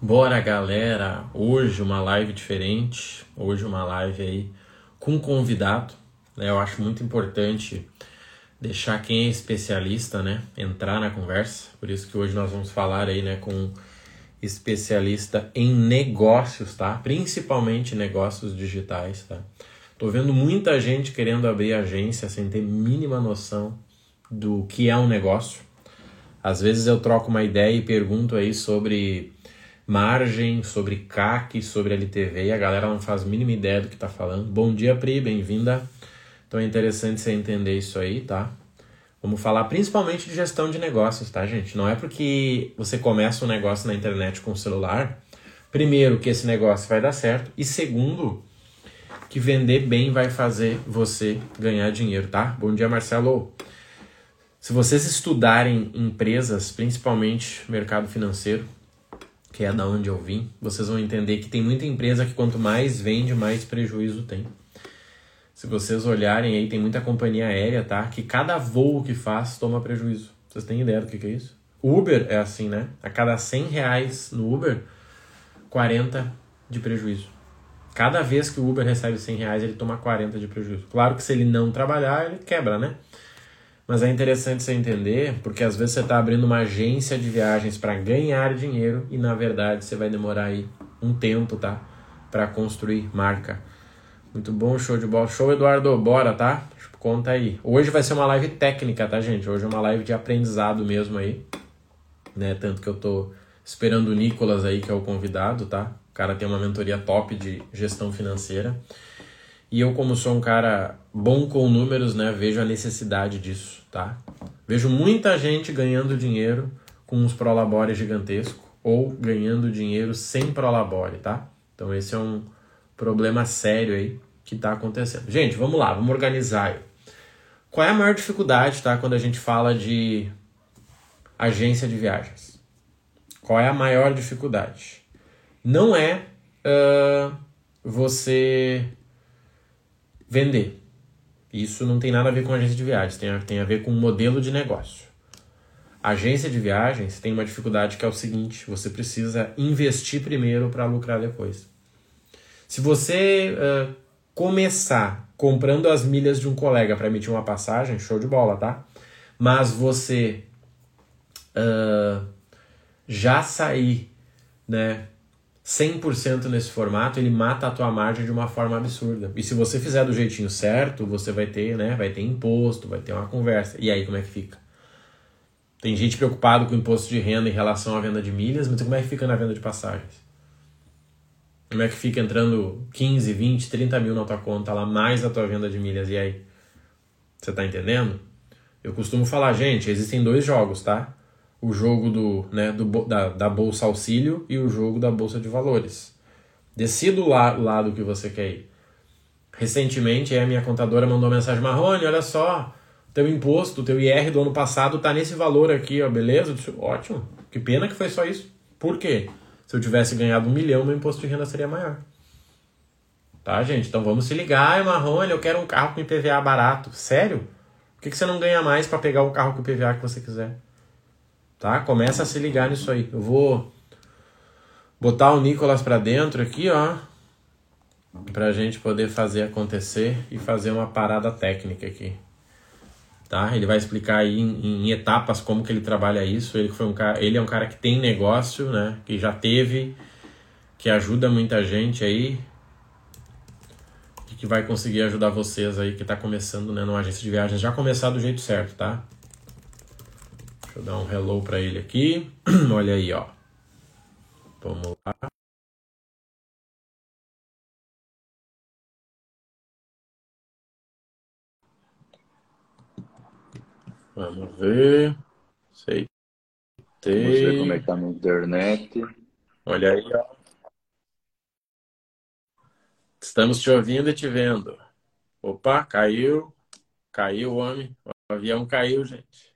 Bora, galera! Hoje uma live diferente, hoje uma live aí com um convidado. Né? Eu acho muito importante deixar quem é especialista, né, entrar na conversa. Por isso que hoje nós vamos falar aí, né, com um especialista em negócios, tá? Principalmente negócios digitais, tá? Tô vendo muita gente querendo abrir agência sem ter mínima noção do que é um negócio. Às vezes eu troco uma ideia e pergunto aí sobre margem, sobre CAC, sobre LTV a galera não faz a mínima ideia do que está falando. Bom dia, Pri, bem-vinda. Então é interessante você entender isso aí, tá? Vamos falar principalmente de gestão de negócios, tá, gente? Não é porque você começa um negócio na internet com o celular, primeiro, que esse negócio vai dar certo, e segundo, que vender bem vai fazer você ganhar dinheiro, tá? Bom dia, Marcelo. Se vocês estudarem empresas, principalmente mercado financeiro, que é da onde eu vim, vocês vão entender que tem muita empresa que quanto mais vende, mais prejuízo tem. Se vocês olharem aí, tem muita companhia aérea, tá? Que cada voo que faz toma prejuízo. Vocês têm ideia do que, que é isso? Uber é assim, né? A cada 100 reais no Uber, 40 de prejuízo. Cada vez que o Uber recebe 100 reais, ele toma 40 de prejuízo. Claro que se ele não trabalhar, ele quebra, né? Mas é interessante você entender, porque às vezes você está abrindo uma agência de viagens para ganhar dinheiro e na verdade você vai demorar aí um tempo, tá? Para construir marca. Muito bom, show de bola. Show, Eduardo, bora, tá? Conta aí. Hoje vai ser uma live técnica, tá, gente? Hoje é uma live de aprendizado mesmo aí. Né? Tanto que eu tô esperando o Nicolas aí, que é o convidado, tá? O cara tem uma mentoria top de gestão financeira. E eu, como sou um cara bom com números, né, vejo a necessidade disso, tá? Vejo muita gente ganhando dinheiro com uns prolabore gigantesco ou ganhando dinheiro sem prolabore, tá? Então esse é um problema sério aí que está acontecendo. Gente, vamos lá, vamos organizar. Qual é a maior dificuldade, tá, quando a gente fala de agência de viagens? Qual é a maior dificuldade? Não é uh, você vender. Isso não tem nada a ver com agência de viagens, tem a, tem a ver com modelo de negócio. Agência de viagens tem uma dificuldade que é o seguinte: você precisa investir primeiro para lucrar depois. Se você uh, começar comprando as milhas de um colega para emitir uma passagem, show de bola, tá? Mas você uh, já sair, né, 100% nesse formato, ele mata a tua margem de uma forma absurda. E se você fizer do jeitinho certo, você vai ter, né, vai ter imposto, vai ter uma conversa. E aí como é que fica? Tem gente preocupado com o imposto de renda em relação à venda de milhas, mas como é que fica na venda de passagens? Como é que fica entrando 15, 20, 30 mil na tua conta lá, mais a tua venda de milhas, e aí? Você tá entendendo? Eu costumo falar, gente, existem dois jogos, tá? O jogo do, né, do, da, da bolsa auxílio e o jogo da bolsa de valores. Decida o la, lado que você quer ir. Recentemente, a minha contadora mandou mensagem: Marrone, olha só, teu imposto, teu IR do ano passado tá nesse valor aqui, ó, beleza? Eu disse, Ótimo, que pena que foi só isso. Por quê? Se eu tivesse ganhado um milhão, meu imposto de renda seria maior. Tá, gente? Então vamos se ligar, Marrone, eu quero um carro com IPVA barato. Sério? Por que, que você não ganha mais para pegar o carro com IPVA que você quiser? Tá? Começa a se ligar nisso aí. Eu vou botar o Nicolas para dentro aqui, ó, pra gente poder fazer acontecer e fazer uma parada técnica aqui. Tá? Ele vai explicar aí em, em etapas como que ele trabalha isso. Ele foi um cara, ele é um cara que tem negócio, né? Que já teve, que ajuda muita gente aí e que vai conseguir ajudar vocês aí que está começando, né, numa agência de viagens, já começar do jeito certo, tá? Deixa eu dar um hello para ele aqui. Olha aí, ó. Vamos lá. Vamos ver. Aceitei. Vamos ver como é que tá na internet. Olha aí, ó. Estamos te ouvindo e te vendo. Opa, caiu. Caiu o homem. O avião caiu, gente.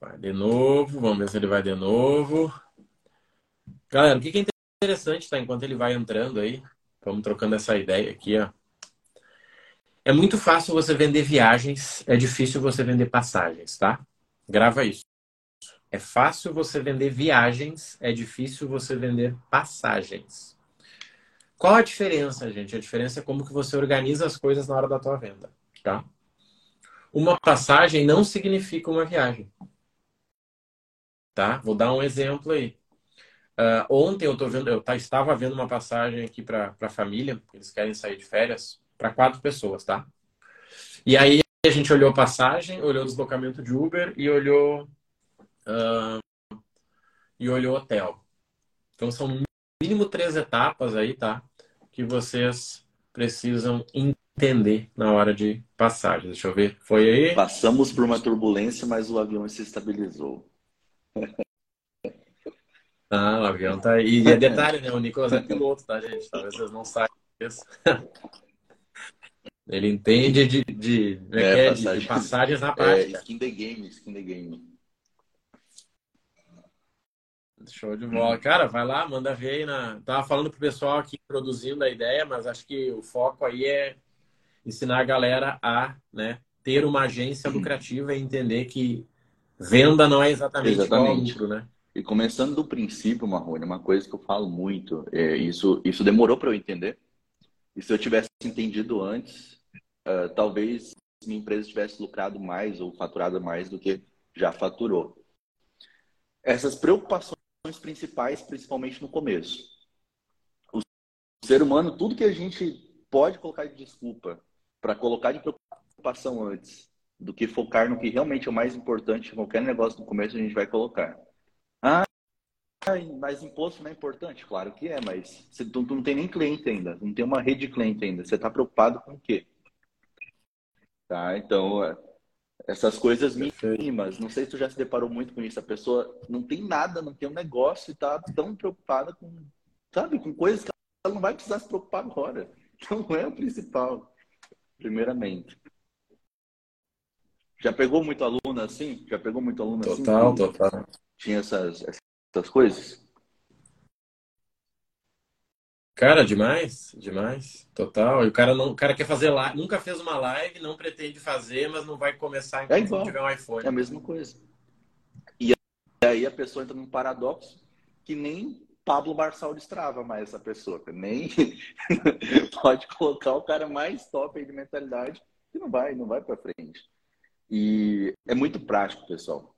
Vai de novo, vamos ver se ele vai de novo. Galera, o que é interessante, tá? Enquanto ele vai entrando aí, vamos trocando essa ideia aqui, ó. É muito fácil você vender viagens, é difícil você vender passagens, tá? Grava isso. É fácil você vender viagens, é difícil você vender passagens. Qual a diferença, gente? A diferença é como que você organiza as coisas na hora da tua venda, tá? Uma passagem não significa uma viagem. Tá? Vou dar um exemplo aí. Uh, ontem eu, vendo, eu estava vendo uma passagem aqui para a família, eles querem sair de férias, para quatro pessoas, tá? E aí a gente olhou passagem, olhou deslocamento de Uber e olhou uh, e olhou hotel. Então são no mínimo três etapas aí, tá? Que vocês precisam entender na hora de passagem. Deixa eu ver. Foi aí? Passamos por uma turbulência, mas o avião se estabilizou. Ah, o avião tá aí. E é detalhe, né? O Nicolas é piloto, tá, gente? Talvez vocês não saibam disso. Ele entende de, de, é, é, é passagens, de passagens na prática. É, skin the game, skin the game. Show de bola. Cara, vai lá, manda ver aí na. Tava falando pro pessoal aqui produzindo a ideia, mas acho que o foco aí é ensinar a galera a né, ter uma agência lucrativa e entender que venda não é exatamente, exatamente. igual lucro, né? E começando do princípio, Marrone, uma coisa que eu falo muito, é, isso, isso demorou para eu entender. E se eu tivesse entendido antes, uh, talvez minha empresa tivesse lucrado mais ou faturado mais do que já faturou. Essas preocupações principais, principalmente no começo. O ser humano, tudo que a gente pode colocar de desculpa para colocar de preocupação antes do que focar no que realmente é o mais importante, qualquer negócio no começo a gente vai colocar. Ah, mas imposto não é importante? Claro que é, mas você tu, tu não tem nem cliente ainda, não tem uma rede de cliente ainda. Você está preocupado com o quê? Tá? Então, é, essas coisas mínimas, não sei se tu já se deparou muito com isso. A pessoa não tem nada, não tem um negócio e tá tão preocupada com, sabe, com coisas que ela não vai precisar se preocupar agora. Então, não é o principal, primeiramente. Já pegou muito aluno assim? Já pegou muito aluno total, assim? Total, total. Tinha essas, essas coisas? Cara, demais, demais, total. E o cara não, o cara quer fazer live, nunca fez uma live, não pretende fazer, mas não vai começar enquanto é igual. tiver um iPhone. É a mesma coisa. E aí a pessoa entra num paradoxo que nem Pablo Marçal destrava mais essa pessoa, nem pode colocar o cara mais top aí de mentalidade que não vai, não vai para frente. E é muito prático, pessoal.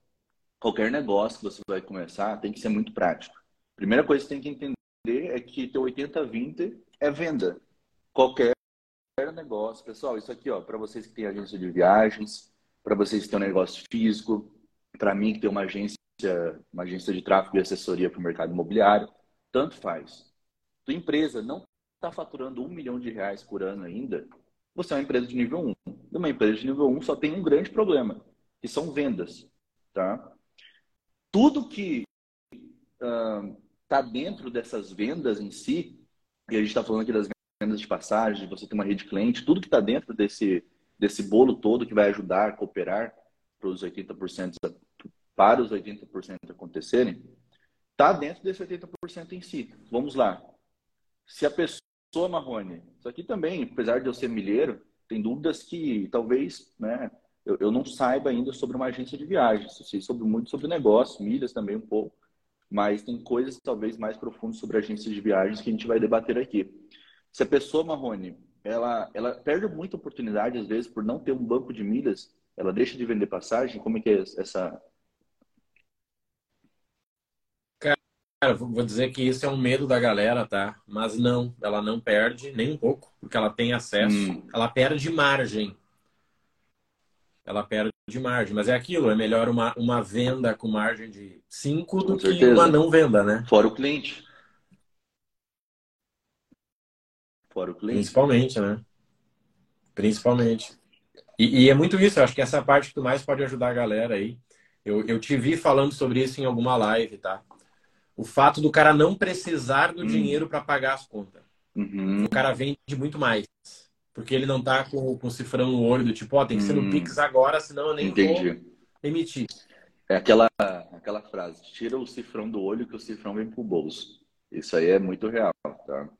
Qualquer negócio que você vai começar tem que ser muito prático. Primeira coisa que você tem que entender é que teu 80-20 é venda. Qualquer negócio, pessoal, isso aqui, ó, para vocês que têm agência de viagens, para vocês que têm um negócio físico, para mim que tem uma agência, uma agência de tráfego e assessoria para o mercado imobiliário, tanto faz. Tua empresa não está faturando um milhão de reais por ano ainda, você é uma empresa de nível 1. E uma empresa de nível 1 só tem um grande problema, que são vendas, tá? Tudo que uh, está dentro dessas vendas em si, e a gente está falando aqui das vendas de passagem, você tem uma rede cliente, tudo que está dentro desse, desse bolo todo que vai ajudar a cooperar para os 80%, para os 80% acontecerem, está dentro desse 80% em si. Vamos lá. Se a pessoa, Marrone, isso aqui também, apesar de eu ser milheiro, tem dúvidas que talvez né, eu, eu não saiba ainda sobre uma agência de viagens. Eu sei sobre, muito sobre negócio, milhas também um pouco mas tem coisas talvez mais profundas sobre agências de viagens que a gente vai debater aqui. Se a pessoa, Marrone, ela, ela perde muita oportunidade, às vezes, por não ter um banco de milhas, ela deixa de vender passagem, como é que é essa... Cara, vou dizer que isso é um medo da galera, tá? Mas não, ela não perde nem um pouco, porque ela tem acesso, hum. ela perde margem. Ela perde de margem. Mas é aquilo, é melhor uma, uma venda com margem de 5 do que uma não venda, né? Fora o cliente. Fora o cliente. Principalmente, né? Principalmente. E, e, é muito isso, eu acho que essa parte que tu mais pode ajudar a galera aí. Eu, eu te vi falando sobre isso em alguma live, tá? O fato do cara não precisar do hum. dinheiro para pagar as contas. Uhum. O cara vende muito mais. Porque ele não tá com, com o cifrão no olho do tipo, ó, oh, tem que ser no hum, Pix agora, senão eu nem entendi. vou emitir. É aquela, aquela frase, tira o cifrão do olho que o cifrão vem pro bolso. Isso aí é muito real, tá?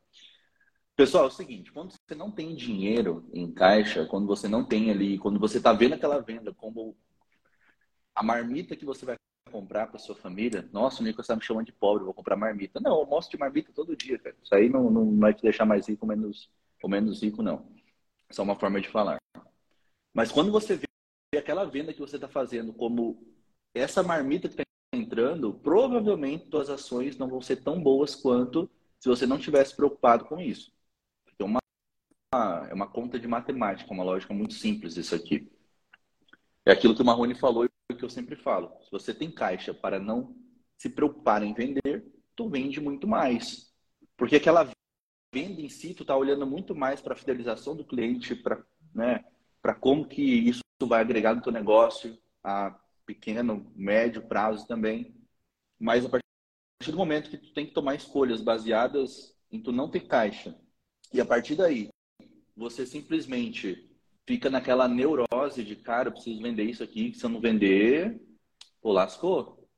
Pessoal, é o seguinte, quando você não tem dinheiro em caixa, quando você não tem ali, quando você tá vendo aquela venda como a marmita que você vai comprar para sua família, nossa, o Nico está me chamando de pobre, vou comprar marmita. Não, eu mostro de marmita todo dia, cara. Isso aí não, não vai te deixar mais rico ou menos, ou menos rico, não. É uma forma de falar. Mas quando você vê aquela venda que você está fazendo como essa marmita que está entrando, provavelmente suas ações não vão ser tão boas quanto se você não tivesse preocupado com isso. Então, uma, é uma conta de matemática, uma lógica muito simples isso aqui. É aquilo que o Marrone falou e que eu sempre falo. Se você tem caixa para não se preocupar em vender, tu vende muito mais. Porque aquela venda em si, tu está olhando muito mais para a fidelização do cliente, para né, como que isso vai agregar no teu negócio a pequeno, médio prazo também. Mas a partir do momento que tu tem que tomar escolhas baseadas em tu não ter caixa, e a partir daí você simplesmente fica naquela neurose de, cara, eu preciso vender isso aqui, se eu não vender, pô, lascou.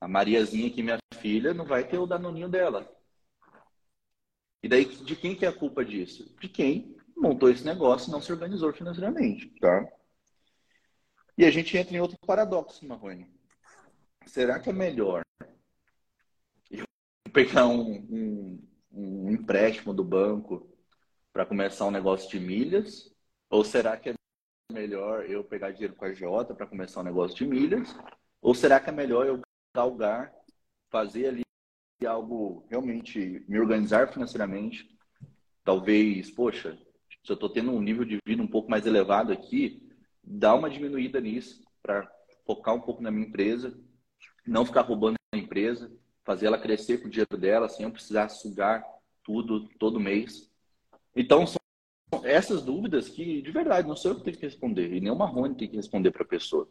A Mariazinha aqui, minha filha, não vai ter o danoninho dela. E daí, de quem que é a culpa disso? De quem montou esse negócio e não se organizou financeiramente, tá? E a gente entra em outro paradoxo, Marrone. Será que é melhor eu pegar um, um, um empréstimo do banco para começar um negócio de milhas ou será que é melhor eu pegar dinheiro com a Jota para começar um negócio de milhas? Ou será que é melhor eu galgar, fazer ali algo realmente me organizar financeiramente? Talvez, poxa, se eu estou tendo um nível de vida um pouco mais elevado aqui, dar uma diminuída nisso para focar um pouco na minha empresa, não ficar roubando a empresa, fazer ela crescer com o dinheiro dela sem eu precisar sugar tudo todo mês. Então, são essas dúvidas que, de verdade, não sou eu que tenho que responder, e nem o Marrone tem que responder para a pessoa.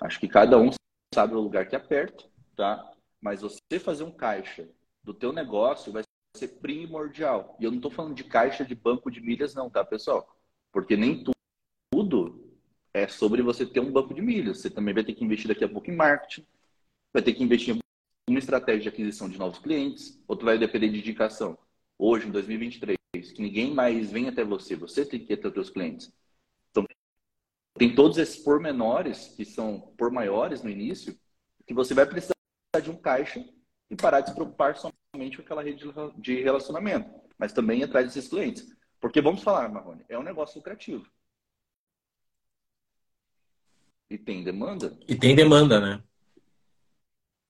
Acho que cada um sabe o lugar que aperta, tá? Mas você fazer um caixa do teu negócio vai ser primordial. E eu não estou falando de caixa de banco de milhas, não, tá, pessoal? Porque nem tudo é sobre você ter um banco de milhas. Você também vai ter que investir daqui a pouco em marketing, vai ter que investir em uma estratégia de aquisição de novos clientes, outro vai depender de indicação. Hoje, em 2023, que ninguém mais vem até você, você tem que ir até os seus clientes. Então, tem todos esses pormenores, que são por maiores no início, que você vai precisar de um caixa e parar de se preocupar somente com aquela rede de relacionamento, mas também atrás desses clientes. Porque vamos falar, Marrone, é um negócio lucrativo. E tem demanda. E tem demanda, né?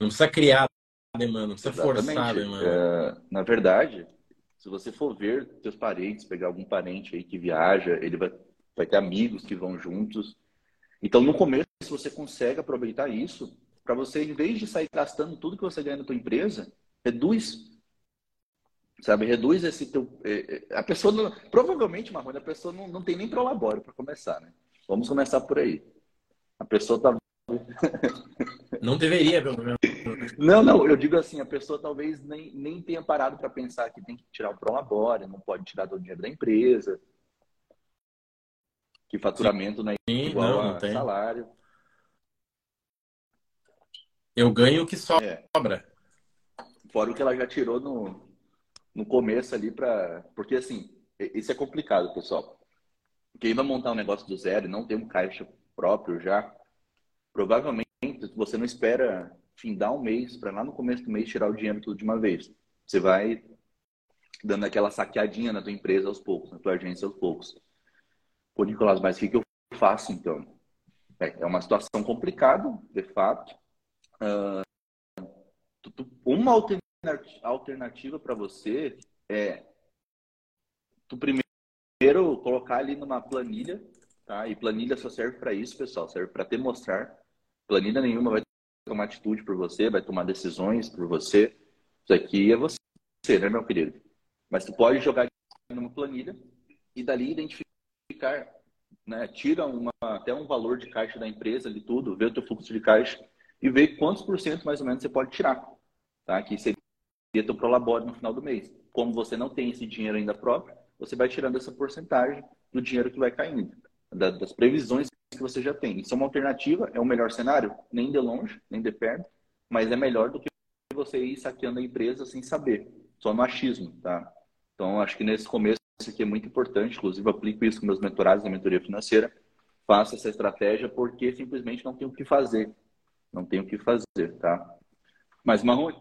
Não precisa criar demanda, não precisa Exatamente. forçar a demanda. É, na verdade, se você for ver seus parentes, pegar algum parente aí que viaja, ele vai, vai ter amigos que vão juntos. Então, no começo, você consegue aproveitar isso para você, em vez de sair gastando tudo que você ganha na tua empresa, reduz, sabe? Reduz esse teu... É, é, a pessoa, não, provavelmente, Marrone, a pessoa não, não tem nem prolabore para começar, né? Vamos começar por aí. A pessoa tá... Não deveria, pelo menos. Não, não, eu digo assim, a pessoa talvez nem, nem tenha parado para pensar que tem que tirar o prolabore, não pode tirar do dinheiro da empresa, que faturamento não é igual não, não a tem. salário. Eu ganho o que sobra. É. Fora o que ela já tirou no, no começo ali para, porque assim, isso é complicado, pessoal. Quem vai montar um negócio do zero e não tem um caixa próprio já, provavelmente você não espera findar um mês, para lá no começo do mês tirar o dinheiro tudo de uma vez. Você vai dando aquela saqueadinha na tua empresa aos poucos, na tua agência aos poucos. Pô, Nicolás, mas o que, que eu faço então? É, é uma situação complicada, de fato. Uh, uma alternativa para você é tu primeiro colocar ali numa planilha, tá? E planilha só serve para isso, pessoal, serve para te mostrar. Planilha nenhuma vai tomar atitude por você, vai tomar decisões por você. Isso aqui é você, né, meu querido? Mas tu pode jogar numa planilha e dali identificar, né, tira uma, até um valor de caixa da empresa ali tudo, vê o teu fluxo de caixa e vê quantos por cento mais ou menos você pode tirar, tá? Que seria teu prolabore no final do mês. Como você não tem esse dinheiro ainda próprio, você vai tirando essa porcentagem do dinheiro que vai caindo, das previsões que você já tem. Isso é uma alternativa, é o melhor cenário? Nem de longe, nem de perto, mas é melhor do que você ir saqueando a empresa sem saber, só no achismo, tá? Então, acho que nesse começo isso aqui é muito importante, inclusive aplico isso com meus mentorados da mentoria financeira, faça essa estratégia porque simplesmente não tem o que fazer. Não tem o que fazer, tá? Mas, Marrone,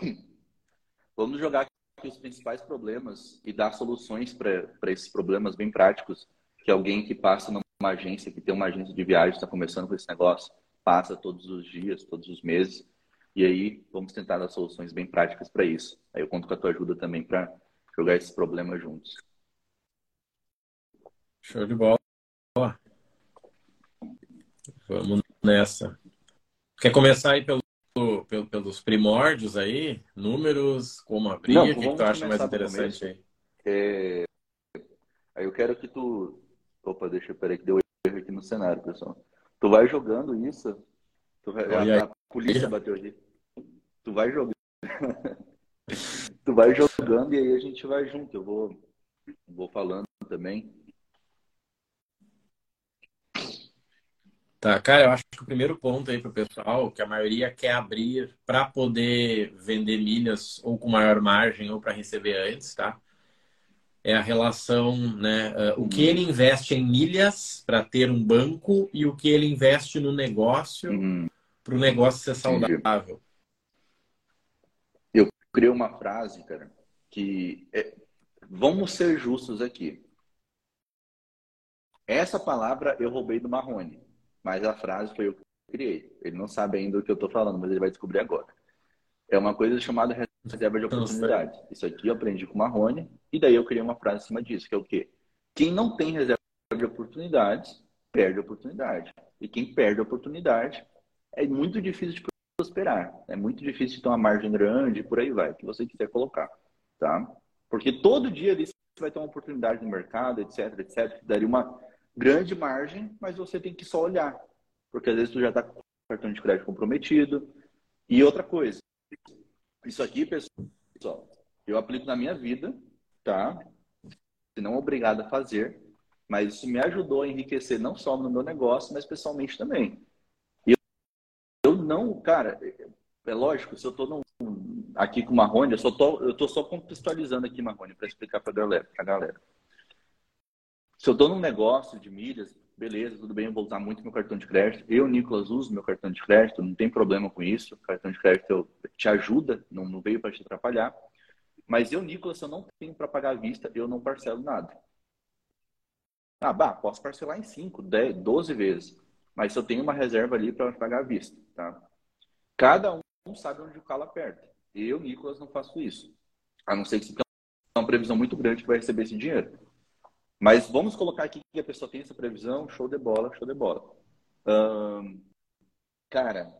vamos jogar aqui os principais problemas e dar soluções para esses problemas bem práticos que alguém que passa numa agência, que tem uma agência de viagem, está começando com esse negócio, passa todos os dias, todos os meses. E aí, vamos tentar dar soluções bem práticas para isso. Aí eu conto com a tua ajuda também para jogar esses problemas juntos. Show de bola. Vamos nessa. Quer começar aí pelo, pelo, pelos primórdios aí? Números, como abrir? Não, o que, que tu acha mais interessante aí? É... Aí eu quero que tu. Opa, deixa eu peraí que deu erro aqui no cenário, pessoal. Tu vai jogando isso. Tu vai... a, a polícia bateu aqui. Tu vai jogando. tu vai jogando e aí a gente vai junto. Eu vou, vou falando também. Tá, cara, eu acho que o primeiro ponto aí para o pessoal, que a maioria quer abrir para poder vender milhas ou com maior margem ou para receber antes, tá? É a relação, né? Uh, o que ele investe em milhas para ter um banco e o que ele investe no negócio uhum. para o negócio ser saudável. Eu criei uma frase, cara, que é... vamos ser justos aqui. Essa palavra eu roubei do Marrone mas a frase foi eu que criei. Ele não sabe ainda o que eu estou falando, mas ele vai descobrir agora. É uma coisa chamada reserva de oportunidade. Isso aqui eu aprendi com o Marrone, e daí eu criei uma frase em cima disso, que é o quê? Quem não tem reserva de oportunidades, perde a oportunidade. E quem perde a oportunidade, é muito difícil de prosperar. É muito difícil de ter uma margem grande, por aí vai, que você quiser colocar. Tá? Porque todo dia ali você vai ter uma oportunidade no mercado, etc, etc, que daria uma grande margem, mas você tem que só olhar. Porque às vezes tu já está com o cartão de crédito comprometido. E outra coisa, isso aqui, pessoal, eu aplico na minha vida, tá? Se não obrigado a fazer, mas isso me ajudou a enriquecer não só no meu negócio, mas pessoalmente também. Eu, eu não, cara, é lógico, se eu estou aqui com o Marrone, eu, só tô, eu tô só contextualizando aqui, Marrone, para explicar para a galera, pra galera. Se eu estou num negócio de milhas, beleza, tudo bem, eu vou usar muito meu cartão de crédito. Eu, Nicolas, uso meu cartão de crédito, não tem problema com isso. O cartão de crédito te ajuda, não, não veio para te atrapalhar. Mas eu, Nicolas, eu não tenho para pagar à vista, eu não parcelo nada. Ah, bah, posso parcelar em 5, 10, 12 vezes. Mas eu tenho uma reserva ali para pagar à vista, tá? Cada um sabe onde o calo aperta. Eu, Nicolas, não faço isso. A não ser que você tenha uma previsão muito grande que vai receber esse dinheiro. Mas vamos colocar aqui que a pessoa tem essa previsão, show de bola, show de bola. Cara,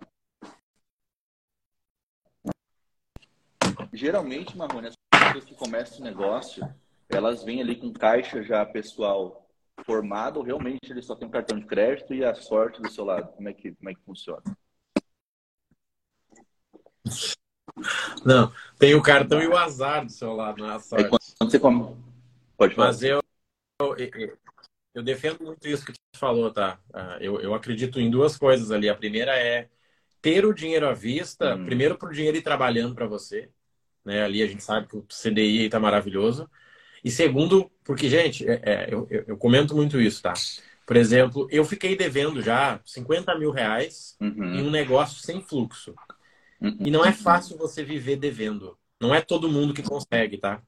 geralmente, Marrone, as pessoas que começam o negócio, elas vêm ali com caixa já pessoal formado, ou realmente ele só tem um cartão de crédito e a sorte do seu lado? Como é que, como é que funciona? Não, tem o cartão e o azar do seu lado, não é a sorte. É quando você come... Pode falar. Mas eu, eu, eu defendo muito isso que você falou, tá? Ah, eu, eu acredito em duas coisas ali. A primeira é ter o dinheiro à vista, hum. primeiro para o dinheiro ir trabalhando para você. Né? Ali a gente sabe que o CDI está maravilhoso. E segundo, porque, gente, é, é, eu, eu, comento muito isso, tá? Por exemplo, eu fiquei devendo já 50 mil reais uhum. em um negócio sem fluxo. Uhum. E não é fácil você viver devendo. Não é todo mundo que consegue, tá?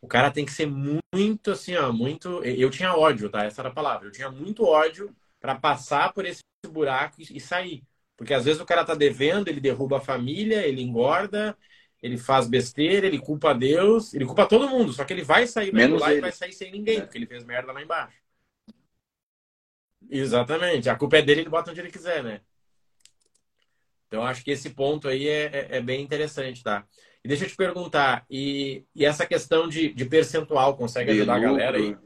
O cara tem que ser muito assim, ó, muito. Eu tinha ódio, tá? Essa era a palavra. Eu tinha muito ódio para passar por esse buraco e sair. Porque às vezes o cara tá devendo, ele derruba a família, ele engorda, ele faz besteira, ele culpa Deus, ele culpa todo mundo. Só que ele vai sair Menos lá ele. e vai sair sem ninguém, é. porque ele fez merda lá embaixo. Exatamente. A culpa é dele, ele bota onde ele quiser, né? Então acho que esse ponto aí é, é, é bem interessante, tá? E deixa eu te perguntar, e, e essa questão de, de percentual consegue ajudar a galera aí?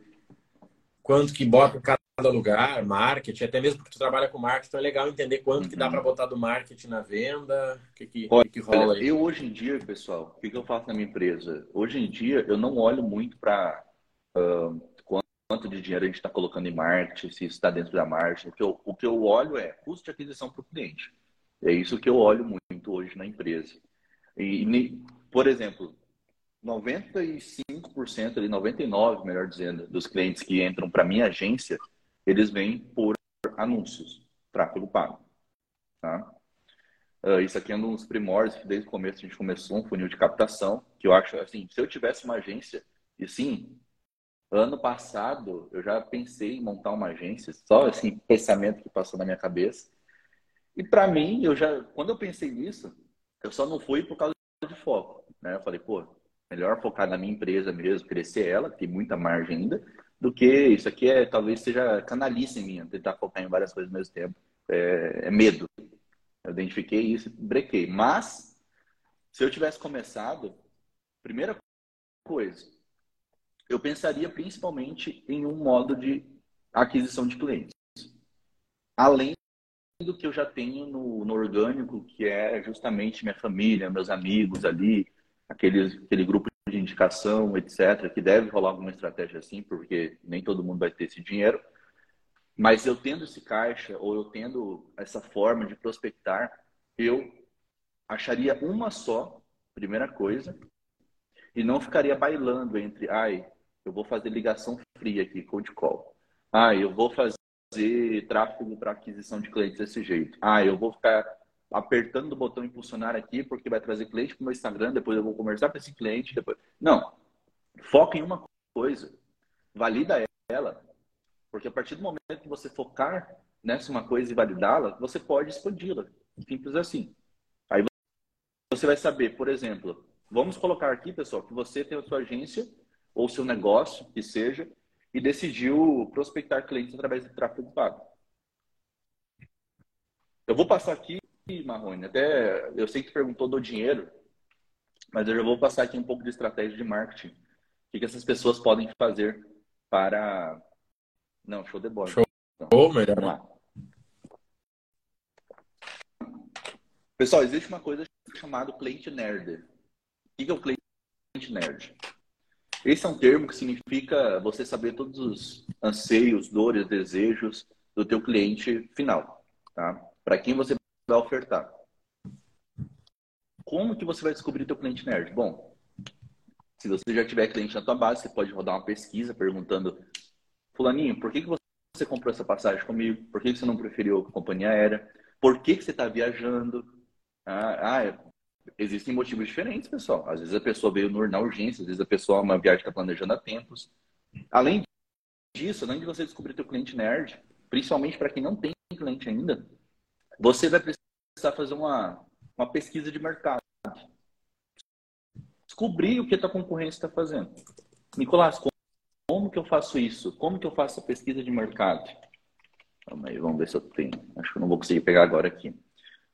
Quanto que bota cada lugar, marketing, até mesmo porque tu trabalha com marketing, então é legal entender quanto uhum. que dá uhum. para botar do marketing na venda, o que, que, Olha, que, rola aí. Eu hoje em dia, pessoal, o que, que eu faço na minha empresa? Hoje em dia eu não olho muito para uh, quanto de dinheiro a gente está colocando em marketing, se isso está dentro da margem. O que, eu, o que eu olho é custo de aquisição para o cliente. É isso que eu olho muito hoje na empresa. E, por exemplo, 95%, ali, 99%, melhor dizendo, dos clientes que entram para minha agência, eles vêm por anúncios, tráfego pago. Tá? Uh, isso aqui é um dos primórdios que desde o começo a gente começou um funil de captação, que eu acho assim, se eu tivesse uma agência, e sim, ano passado eu já pensei em montar uma agência, só assim, pensamento que passou na minha cabeça. E para mim, eu já, quando eu pensei nisso, eu só não fui por causa de foco, né? Eu falei, pô, melhor focar na minha empresa mesmo, crescer ela, tem muita margem ainda, do que isso aqui é talvez seja canalice minha, tentar focar em várias coisas ao mesmo tempo. É, é medo, eu identifiquei isso e brequei. Mas, se eu tivesse começado, primeira coisa, eu pensaria principalmente em um modo de aquisição de clientes. Além do que eu já tenho no, no orgânico, que é justamente minha família, meus amigos ali, aquele, aquele grupo de indicação, etc., que deve rolar alguma estratégia assim, porque nem todo mundo vai ter esse dinheiro. Mas eu tendo esse caixa, ou eu tendo essa forma de prospectar, eu acharia uma só, primeira coisa, e não ficaria bailando entre, ai, eu vou fazer ligação fria aqui, cold call. Ah, eu vou fazer tráfego para aquisição de clientes desse jeito. Ah, eu vou ficar apertando o botão impulsionar aqui porque vai trazer cliente para o meu Instagram, depois eu vou conversar com esse cliente, depois. Não. Foca em uma coisa. Valida ela, porque a partir do momento que você focar nessa uma coisa e validá-la, você pode expandi-la. Simples assim. Aí você vai saber, por exemplo, vamos colocar aqui, pessoal, que você tem a sua agência ou seu negócio, que seja, e decidiu prospectar clientes através de tráfego pago. Eu vou passar aqui, Marrone, até eu sei que perguntou do dinheiro, mas eu já vou passar aqui um pouco de estratégia de marketing. O que, essas pessoas podem fazer para não, show de bola. Show, então, melhor. Vamos lá. Pessoal, existe uma coisa chamada cliente nerd. O que é o cliente nerd? Esse é um termo que significa você saber todos os anseios, dores, desejos do teu cliente final, tá? Para quem você vai ofertar. Como que você vai descobrir teu cliente nerd? Bom, se você já tiver cliente na tua base, você pode rodar uma pesquisa perguntando Fulaninho, por que, que você comprou essa passagem comigo? Por que, que você não preferiu a companhia aérea? Por que, que você está viajando? Ah, ah, existem motivos diferentes, pessoal. Às vezes a pessoa veio na urgência, às vezes a pessoa uma viagem está planejando há tempos. Além disso, além de você descobrir teu cliente nerd, principalmente para quem não tem cliente ainda, você vai precisar fazer uma, uma pesquisa de mercado. Descobrir o que a tua concorrência está fazendo. Nicolás, como que eu faço isso? Como que eu faço a pesquisa de mercado? Calma aí, vamos ver se eu tenho. Acho que eu não vou conseguir pegar agora aqui.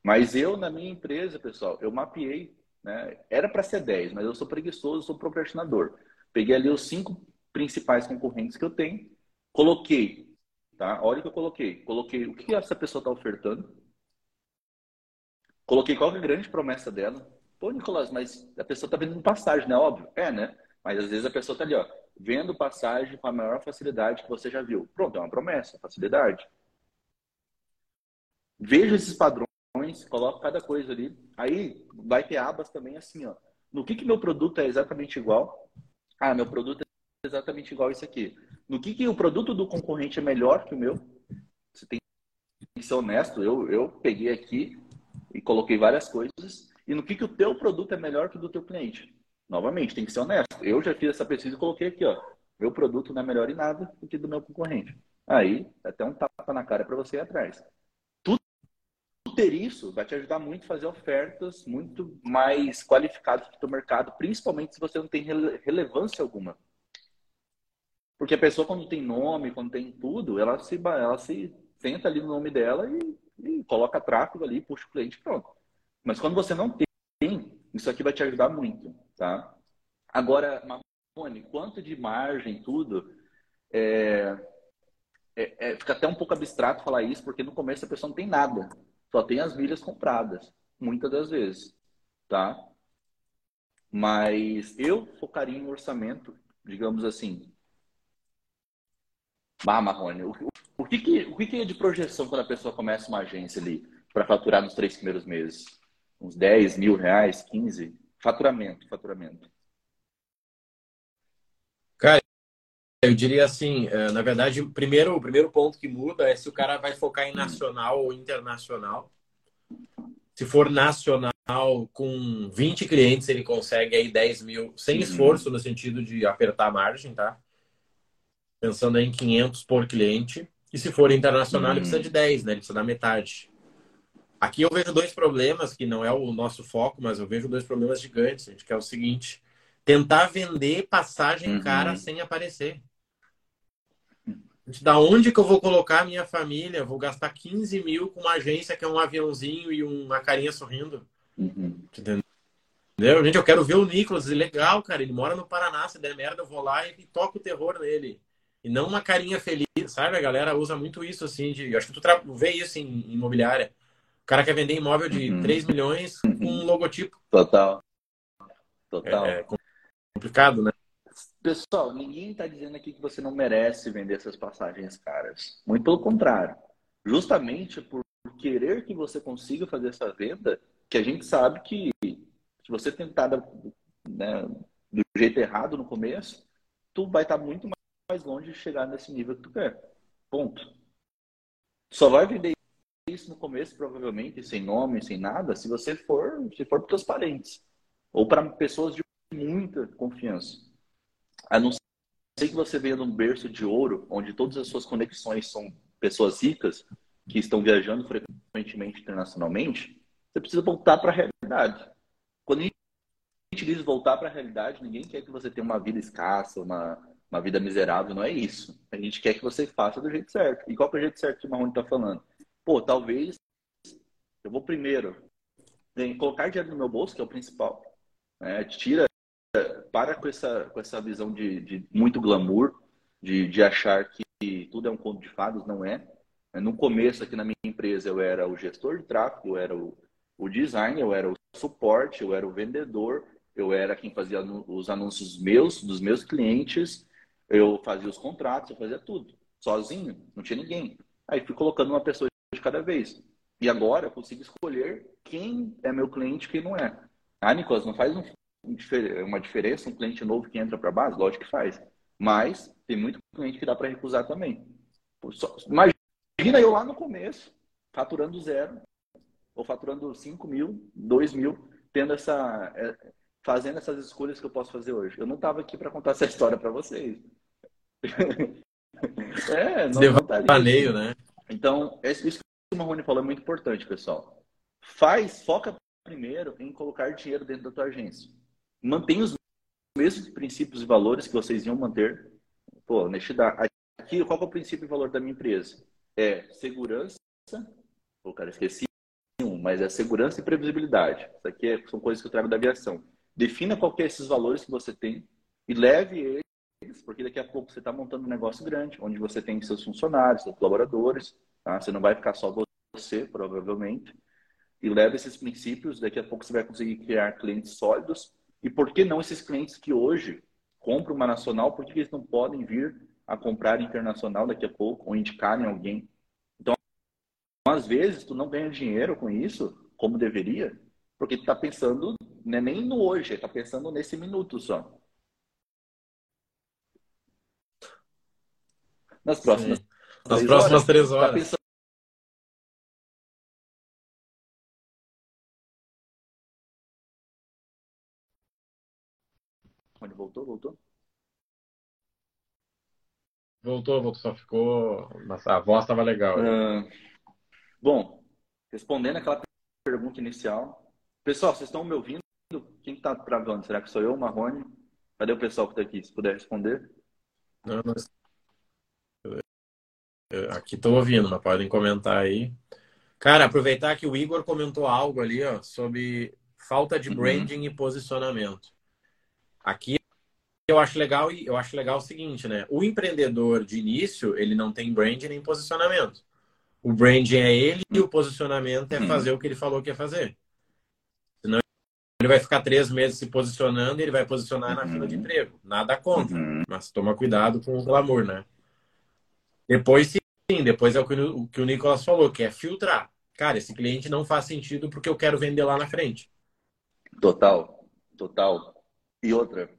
Mas eu, na minha empresa, pessoal, eu mapeei, né? Era para ser 10, mas eu sou preguiçoso, sou procrastinador. Peguei ali os cinco principais concorrentes que eu tenho, coloquei, tá? Olha o que eu coloquei. Coloquei o que essa pessoa está ofertando. Coloquei qual é a grande promessa dela. Pô, Nicolás, mas a pessoa está vendendo passagem, né? Óbvio. É, né? Mas às vezes a pessoa está ali, ó vendo passagem com a maior facilidade que você já viu. Pronto, é uma promessa, facilidade. Veja esses padrões, coloca cada coisa ali. Aí vai ter abas também assim, ó. No que, que meu produto é exatamente igual? Ah, meu produto é exatamente igual isso aqui. No que, que o produto do concorrente é melhor que o meu? Você tem que ser honesto. Eu, eu peguei aqui e coloquei várias coisas. E no que, que o teu produto é melhor que o do teu cliente? Novamente, tem que ser honesto. Eu já fiz essa pesquisa e coloquei aqui, ó. Meu produto não é melhor em nada do que do meu concorrente. Aí, até um tapa na cara para você ir atrás. Ter isso vai te ajudar muito a fazer ofertas muito mais qualificadas para o mercado, principalmente se você não tem relevância alguma. Porque a pessoa, quando tem nome, quando tem tudo, ela se, ela se senta ali no nome dela e, e coloca tráfego ali, puxa o cliente, pronto. Mas quando você não tem, isso aqui vai te ajudar muito. Tá? Agora, Marrone, quanto de margem, tudo, é, é, é, fica até um pouco abstrato falar isso, porque no começo a pessoa não tem nada, só tem as milhas compradas, muitas das vezes, tá? Mas eu focaria em orçamento, digamos assim. Ah, Marrone, o, o, que, que, o que, que é de projeção quando a pessoa começa uma agência ali para faturar nos três primeiros meses? Uns 10 mil reais, 15? Faturamento, faturamento. Cara, eu diria assim, é, na verdade, o primeiro, o primeiro ponto que muda é se o cara vai focar em nacional ou internacional. Se for nacional, com 20 clientes, ele consegue aí 10 mil, sem uhum. esforço no sentido de apertar a margem, tá? Pensando em 500 por cliente. E se for internacional, uhum. ele precisa de 10, né? Ele precisa da metade. Aqui eu vejo dois problemas, que não é o nosso foco, mas eu vejo dois problemas gigantes, gente, que é o seguinte: tentar vender passagem uhum. cara sem aparecer. Da onde que eu vou colocar a minha família? Vou gastar 15 mil com uma agência que é um aviãozinho e uma carinha sorrindo. Uhum. Entendeu? Gente, eu quero ver o Nicolas. Legal, cara. Ele mora no Paraná. Se der merda, eu vou lá e toco o terror nele. E não uma carinha feliz, sabe? A galera usa muito isso, assim. De... Eu acho que tu tra... vê isso em, em imobiliária. O cara quer vender imóvel de uhum. 3 milhões com um logotipo. Total. Total. É, é complicado, né? Pessoal, ninguém está dizendo aqui que você não merece vender essas passagens caras. Muito pelo contrário. Justamente por querer que você consiga fazer essa venda, que a gente sabe que se você tentar né, do jeito errado no começo, tu vai estar tá muito mais longe de chegar nesse nível que tu quer. Ponto. Só vai vender isso no começo, provavelmente, sem nome, sem nada, se você for, se for para os parentes. Ou para pessoas de muita confiança. A não ser que você venha num berço de ouro, onde todas as suas conexões são pessoas ricas, que estão viajando frequentemente internacionalmente, você precisa voltar para a realidade. Quando a gente diz voltar para a realidade, ninguém quer que você tenha uma vida escassa, uma, uma vida miserável, não é isso. A gente quer que você faça do jeito certo. E qual é o jeito certo que o Marrone está falando? Pô, talvez eu vou primeiro colocar dinheiro no meu bolso, que é o principal. Né? Tira para com essa, com essa visão de, de muito glamour, de, de achar que tudo é um conto de fadas, não é. No começo, aqui na minha empresa, eu era o gestor de tráfego, eu era o, o design, eu era o suporte, eu era o vendedor, eu era quem fazia os anúncios meus, dos meus clientes, eu fazia os contratos, eu fazia tudo, sozinho, não tinha ninguém. Aí fui colocando uma pessoa de cada vez. E agora eu consigo escolher quem é meu cliente e quem não é. Ah, Nicolas, não faz um uma diferença um cliente novo que entra para a base? Lógico que faz. Mas tem muito cliente que dá para recusar também. Imagina eu lá no começo, faturando zero, ou faturando 5 mil, 2 mil, tendo essa, é, fazendo essas escolhas que eu posso fazer hoje. Eu não estava aqui para contar essa história para vocês. é, não, Devaneio, né? Então, isso que o Marrone falou é muito importante, pessoal. Faz, foca primeiro em colocar dinheiro dentro da tua agência mantém os mesmos princípios e valores que vocês iam manter. Pô, honestidade. Aqui, qual é o princípio e valor da minha empresa? É segurança. Pô, cara, esqueci um, mas é segurança e previsibilidade. Isso aqui é, são coisas que eu trago da aviação. Defina qual é esses valores que você tem e leve eles, porque daqui a pouco você está montando um negócio grande, onde você tem seus funcionários, seus colaboradores, tá? Você não vai ficar só você, provavelmente. E leve esses princípios, daqui a pouco você vai conseguir criar clientes sólidos e por que não esses clientes que hoje compram uma nacional, por que eles não podem vir a comprar internacional daqui a pouco ou indicarem alguém? Então, às vezes, tu não ganha dinheiro com isso, como deveria, porque tu está pensando né, nem no hoje, está pensando nesse minuto só. Nas próximas, Nas próximas horas, três tá horas. Tá Voltou, voltou? Voltou, voltou, só ficou. A voz estava legal. Uh, bom, respondendo aquela pergunta inicial. Pessoal, vocês estão me ouvindo? Quem está travando? Será que sou eu, Marrone? Cadê o pessoal que está aqui? Se puder responder. Não. Aqui estou ouvindo, mas podem comentar aí. Cara, aproveitar que o Igor comentou algo ali ó, sobre falta de uhum. branding uhum. e posicionamento. Aqui eu acho legal e eu acho legal o seguinte, né? O empreendedor de início, ele não tem brand nem posicionamento. O brand é ele e o posicionamento é fazer o que ele falou que ia fazer. Senão ele vai ficar três meses se posicionando e ele vai posicionar na fila de uhum. emprego. Nada contra, uhum. mas toma cuidado com o glamour, né? Depois sim, depois é o que o, que o Nicolas falou, que é filtrar. Cara, esse cliente não faz sentido porque eu quero vender lá na frente. Total, total. E outra,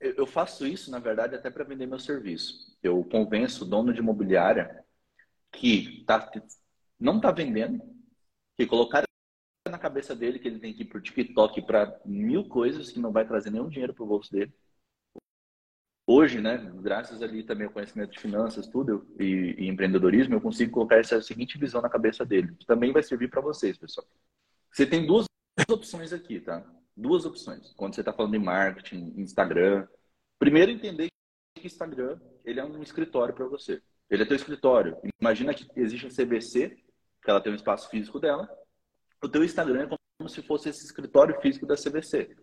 eu faço isso, na verdade, até para vender meu serviço. Eu convenço o dono de imobiliária que tá, não está vendendo, Que colocaram na cabeça dele que ele tem que ir pro TikTok para mil coisas que não vai trazer nenhum dinheiro pro bolso dele. Hoje, né, graças ali também ao conhecimento de finanças, tudo e, e empreendedorismo, eu consigo colocar essa seguinte visão na cabeça dele. Também vai servir para vocês, pessoal. Você tem duas opções aqui, tá? Duas opções. Quando você está falando de marketing, Instagram, primeiro entender que Instagram ele é um escritório para você. Ele é teu escritório. Imagina que existe a CVC, que ela tem um espaço físico dela, o teu Instagram é como se fosse esse escritório físico da CVC. O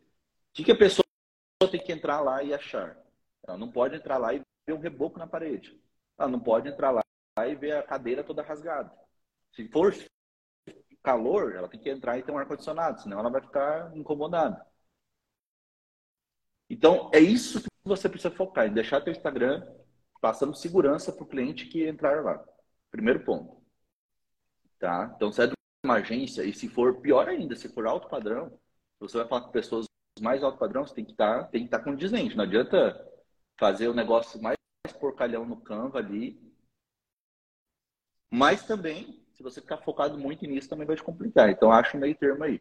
que, que a pessoa tem que entrar lá e achar? Ela não pode entrar lá e ver um reboco na parede. Ela não pode entrar lá e ver a cadeira toda rasgada. Se for calor, ela tem que entrar e ter um ar-condicionado, senão ela vai ficar incomodada. Então, é isso que você precisa focar, em deixar teu Instagram passando segurança para o cliente que entrar lá. Primeiro ponto. Tá? Então, se é uma agência, e se for pior ainda, se for alto padrão, você vai falar com pessoas mais alto padrão, você tem que tá, estar tá condizente. Não adianta fazer o negócio mais porcalhão no Canva ali. Mas também, se você ficar focado muito nisso, também vai te complicar. Então, acho um meio termo aí.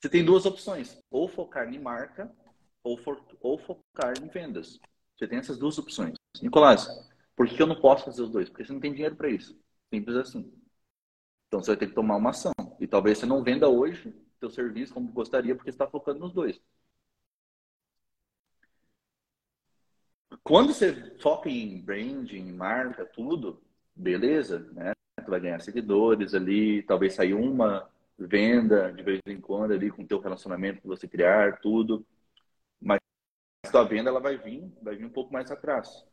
Você tem duas opções: ou focar em marca, ou, for, ou focar em vendas. Você tem essas duas opções. Nicolás, por que eu não posso fazer os dois? Porque você não tem dinheiro para isso. Simples assim. Então você vai ter que tomar uma ação. E talvez você não venda hoje seu serviço como gostaria, porque está focando nos dois. Quando você foca em branding, marca, tudo, beleza, né? Tu vai ganhar seguidores ali, talvez sair uma venda de vez em quando ali com o teu relacionamento que você criar, tudo. Mas a tua venda ela vai vir, vai vir um pouco mais atrás.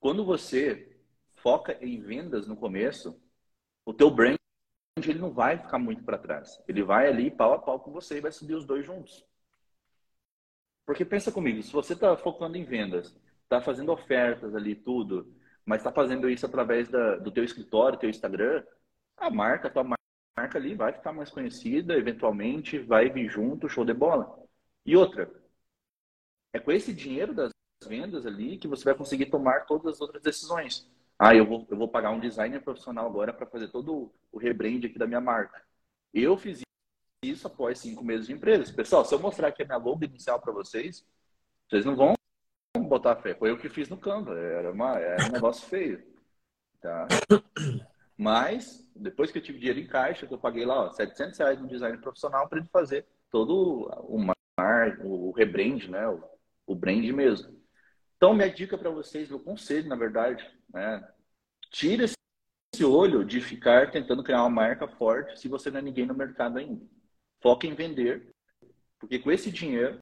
Quando você foca em vendas no começo, o teu brand ele não vai ficar muito para trás. Ele vai ali pau a pau com você e vai subir os dois juntos. Porque pensa comigo, se você está focando em vendas, está fazendo ofertas ali, tudo, mas está fazendo isso através da, do teu escritório, teu Instagram, a marca, a tua marca ali vai ficar mais conhecida, eventualmente vai vir junto, show de bola. E outra, é com esse dinheiro das vendas ali que você vai conseguir tomar todas as outras decisões. Ah, eu vou, eu vou pagar um designer profissional agora para fazer todo o rebrand aqui da minha marca. Eu fiz isso após cinco meses de empresa. Pessoal, se eu mostrar aqui a minha logo inicial para vocês, vocês não vão botar fé. Foi eu que fiz no Canva. Era, uma, era um negócio feio. Tá? Mas, depois que eu tive dinheiro em caixa, eu paguei lá ó, 700 reais no designer profissional para ele fazer todo o mar, o rebrand, né? O, o brand mesmo. Então, minha dica para vocês, meu conselho, na verdade, né? Tira esse olho de ficar tentando criar uma marca forte se você não é ninguém no mercado ainda. Foca em vender, porque com esse dinheiro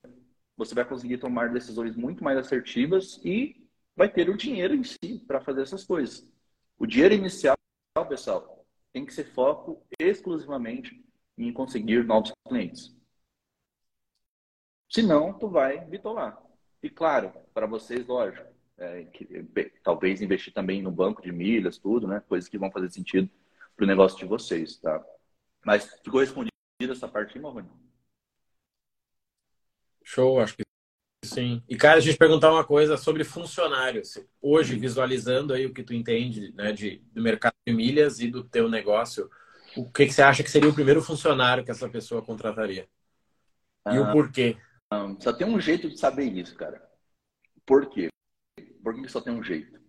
você vai conseguir tomar decisões muito mais assertivas e vai ter o dinheiro em si para fazer essas coisas. O dinheiro inicial, pessoal, tem que ser foco exclusivamente em conseguir novos clientes. Senão, tu vai bitolar. E claro, para vocês, lógico, é, que, talvez investir também no banco de milhas, tudo, né? Coisas que vão fazer sentido para o negócio de vocês, tá? Mas ficou respondida essa parte aí, Marrone? Show, acho que sim. E, cara, a gente perguntar uma coisa sobre funcionários. Hoje, visualizando aí o que tu entende né, de, do mercado de milhas e do teu negócio, o que, que você acha que seria o primeiro funcionário que essa pessoa contrataria? E ah, o porquê? Só tem um jeito de saber isso, cara. Por quê? Por que só tem um jeito?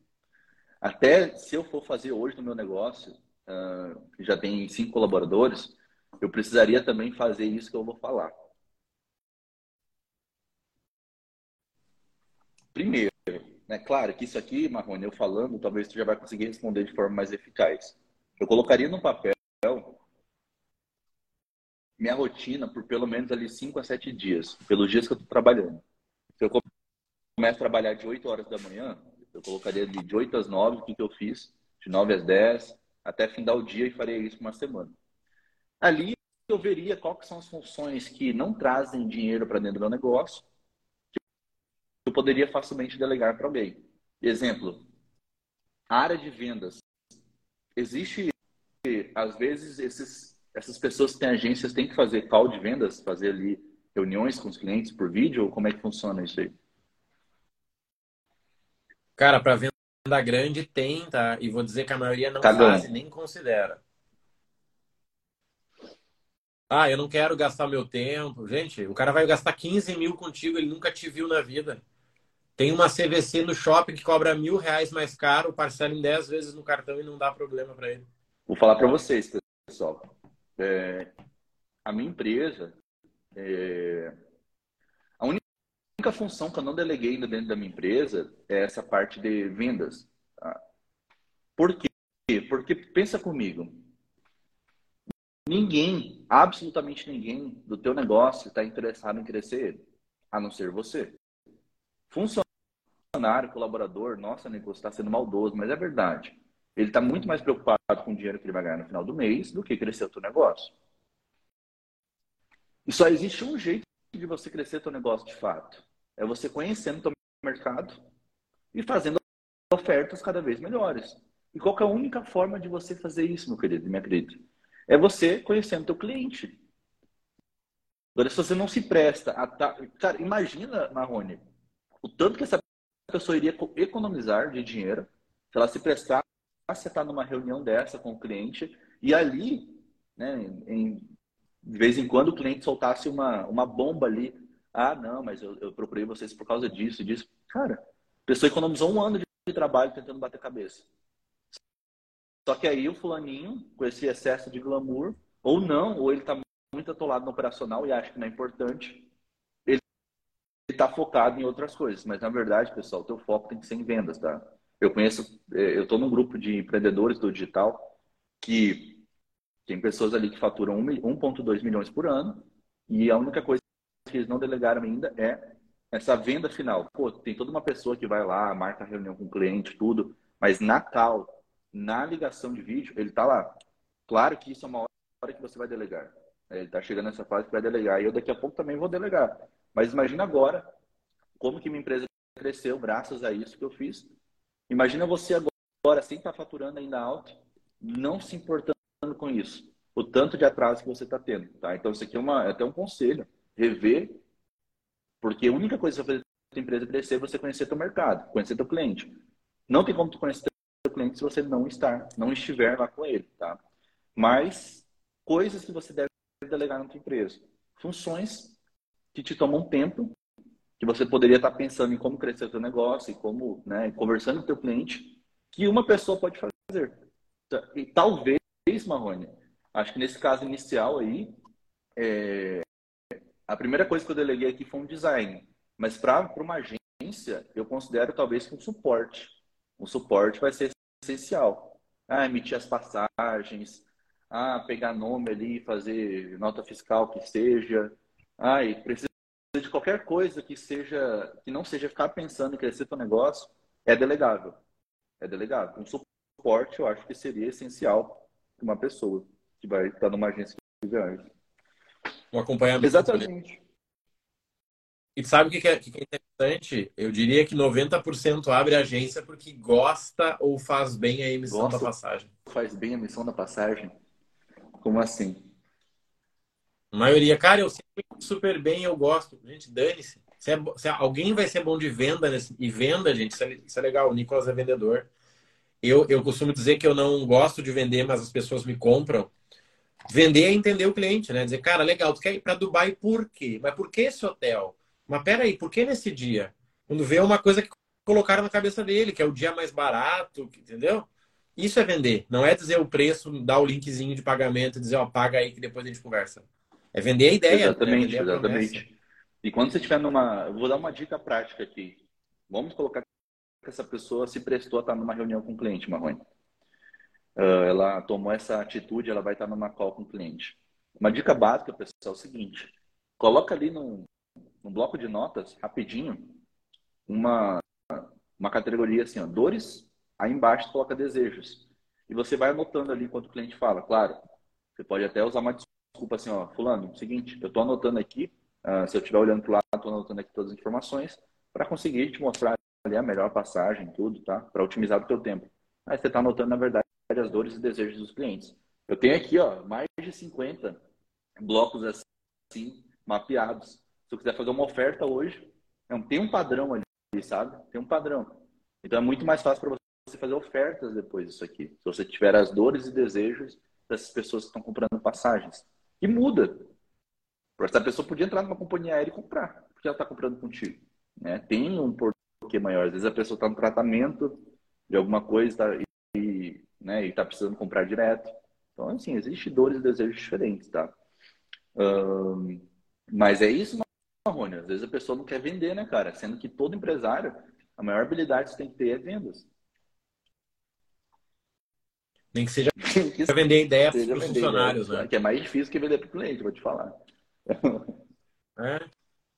Até se eu for fazer hoje no meu negócio, uh, que já tem cinco colaboradores, eu precisaria também fazer isso que eu vou falar. Primeiro, né, claro que isso aqui, Marrone, eu falando, talvez você já vai conseguir responder de forma mais eficaz. Eu colocaria no papel minha rotina por pelo menos ali 5 a 7 dias, pelos dias que eu estou trabalhando. Se eu começo a trabalhar de 8 horas da manhã, eu colocaria de 8 às 9 o que, que eu fiz, de 9 às 10, até findar o dia e faria isso uma semana. Ali eu veria quais são as funções que não trazem dinheiro para dentro do meu negócio, eu poderia facilmente delegar para alguém. Exemplo, área de vendas. Existe, às vezes, esses essas pessoas que têm agências têm que fazer call de vendas, fazer ali reuniões com os clientes por vídeo, ou como é que funciona isso aí? Cara, para venda grande tem, tá? E vou dizer que a maioria não Cagando. faz e nem considera. Ah, eu não quero gastar meu tempo. Gente, o cara vai gastar 15 mil contigo, ele nunca te viu na vida. Tem uma CVC no shopping que cobra mil reais mais caro, parcela em 10 vezes no cartão e não dá problema para ele. Vou falar para vocês, pessoal. É, a minha empresa, é, a única função que eu não deleguei ainda dentro da minha empresa é essa parte de vendas. Tá? Por quê? Porque pensa comigo, ninguém, absolutamente ninguém do teu negócio está interessado em crescer, a não ser você. Funcionário, colaborador, nossa, Nicolas, está sendo maldoso, mas é verdade. Ele está muito mais preocupado com o dinheiro que ele vai ganhar no final do mês do que crescer o teu negócio. E só existe um jeito de você crescer teu negócio de fato. É você conhecendo o teu mercado e fazendo ofertas cada vez melhores. E qual é a única forma de você fazer isso, meu querido, minha querida? É você conhecendo o teu cliente. Agora, se você não se presta a... Cara, imagina, Marrone, o tanto que essa pessoa iria economizar de dinheiro se ela se prestasse a estar numa reunião dessa com o cliente e ali, né, em, de vez em quando o cliente soltasse uma, uma bomba ali. Ah, não, mas eu, eu procurei vocês por causa disso e disso. Cara, a pessoa economizou um ano de trabalho tentando bater cabeça. Só que aí o fulaninho, com esse excesso de glamour, ou não, ou ele está muito atolado no operacional e acha que não é importante, ele está focado em outras coisas. Mas na verdade, pessoal, o teu foco tem que ser em vendas, tá? Eu conheço, é, eu estou num grupo de empreendedores do digital que tem pessoas ali que faturam 1,2 milhões por ano e a única coisa que eles não delegaram ainda é essa venda final. Pô, tem toda uma pessoa que vai lá, marca reunião com o cliente, tudo, mas na cal, na ligação de vídeo, ele está lá. Claro que isso é uma hora que você vai delegar. Ele está chegando nessa fase que vai delegar. E eu daqui a pouco também vou delegar. Mas imagina agora como que minha empresa cresceu graças a isso que eu fiz. Imagina você agora, sem estar tá faturando ainda alto, não se importando com isso. O tanto de atraso que você está tendo. Tá? Então, isso aqui é, uma, é até um conselho. Rever. Porque a única coisa que você vai fazer a empresa crescer é você conhecer teu mercado, conhecer teu cliente. Não tem como tu conhecer cliente se você não estar, não estiver lá com ele, tá? Mas coisas que você deve delegar na sua empresa, funções que te tomam tempo, que você poderia estar pensando em como crescer o seu negócio e como, né, conversando com o teu cliente, que uma pessoa pode fazer. E talvez, Marrone, acho que nesse caso inicial aí, é, a primeira coisa que eu deleguei aqui foi um design. Mas para uma agência, eu considero talvez um suporte. Um suporte vai ser essencial. Ah, emitir as passagens, ah, pegar nome ali, fazer nota fiscal que seja. Ah, e precisa de qualquer coisa que seja, que não seja ficar pensando em crescer seu negócio, é delegável. É delegável. Um suporte eu acho que seria essencial para uma pessoa que vai estar numa agência de viagens. Um acompanhamento. Exatamente. E sabe o que é, que é interessante? Eu diria que 90% abre agência porque gosta ou faz bem a emissão gosta, da passagem. Faz bem a emissão da passagem? Como assim? A maioria, cara, eu sei super bem, eu gosto. Gente, dane-se. Se, é, se, alguém vai ser bom de venda nesse, e venda, gente, isso é, isso é legal. O Nicolas é vendedor. Eu, eu costumo dizer que eu não gosto de vender, mas as pessoas me compram. Vender é entender o cliente, né? Dizer, cara, legal, tu quer ir para Dubai por quê? Mas por que esse hotel? Mas peraí, por que nesse dia? Quando vê uma coisa que colocaram na cabeça dele, que é o dia mais barato, entendeu? Isso é vender. Não é dizer o preço, dar o linkzinho de pagamento dizer, ó, paga aí que depois a gente conversa. É vender a ideia. Né? Exatamente, né? exatamente. E quando você estiver numa. Eu vou dar uma dica prática aqui. Vamos colocar que essa pessoa se prestou a estar numa reunião com o cliente, Marrone. Uh, ela tomou essa atitude, ela vai estar numa call com o cliente. Uma dica básica, pessoal, é o seguinte: coloca ali num, no bloco de notas, rapidinho, uma, uma categoria assim, ó, dores, aí embaixo coloca desejos. E você vai anotando ali enquanto o cliente fala, claro. Você pode até usar uma desculpa assim, ó, fulano, seguinte, eu estou anotando aqui, uh, se eu estiver olhando para o lado, estou anotando aqui todas as informações, para conseguir te mostrar ali a melhor passagem, tudo, tá? Para otimizar o teu tempo. Aí você está anotando, na verdade, as dores e desejos dos clientes. Eu tenho aqui, ó, mais de 50 blocos assim, mapeados eu quiser fazer uma oferta hoje, é tem um padrão ali, sabe? Tem um padrão. Então é muito mais fácil para você fazer ofertas depois disso aqui. Se você tiver as dores e desejos dessas pessoas que estão comprando passagens. que muda. Essa pessoa podia entrar numa companhia aérea e comprar, porque ela está comprando contigo. Né? Tem um porquê maior. Às vezes a pessoa está no tratamento de alguma coisa tá, e né, está precisando comprar direto. Então, assim, existem dores e desejos diferentes, tá? Um, mas é isso, Marrone. Às vezes a pessoa não quer vender, né, cara? Sendo que todo empresário, a maior habilidade que você tem que ter é vendas. Nem que seja para vender ideia para os funcionários, ideia, né? Que é mais difícil que vender para o cliente, vou te falar. É.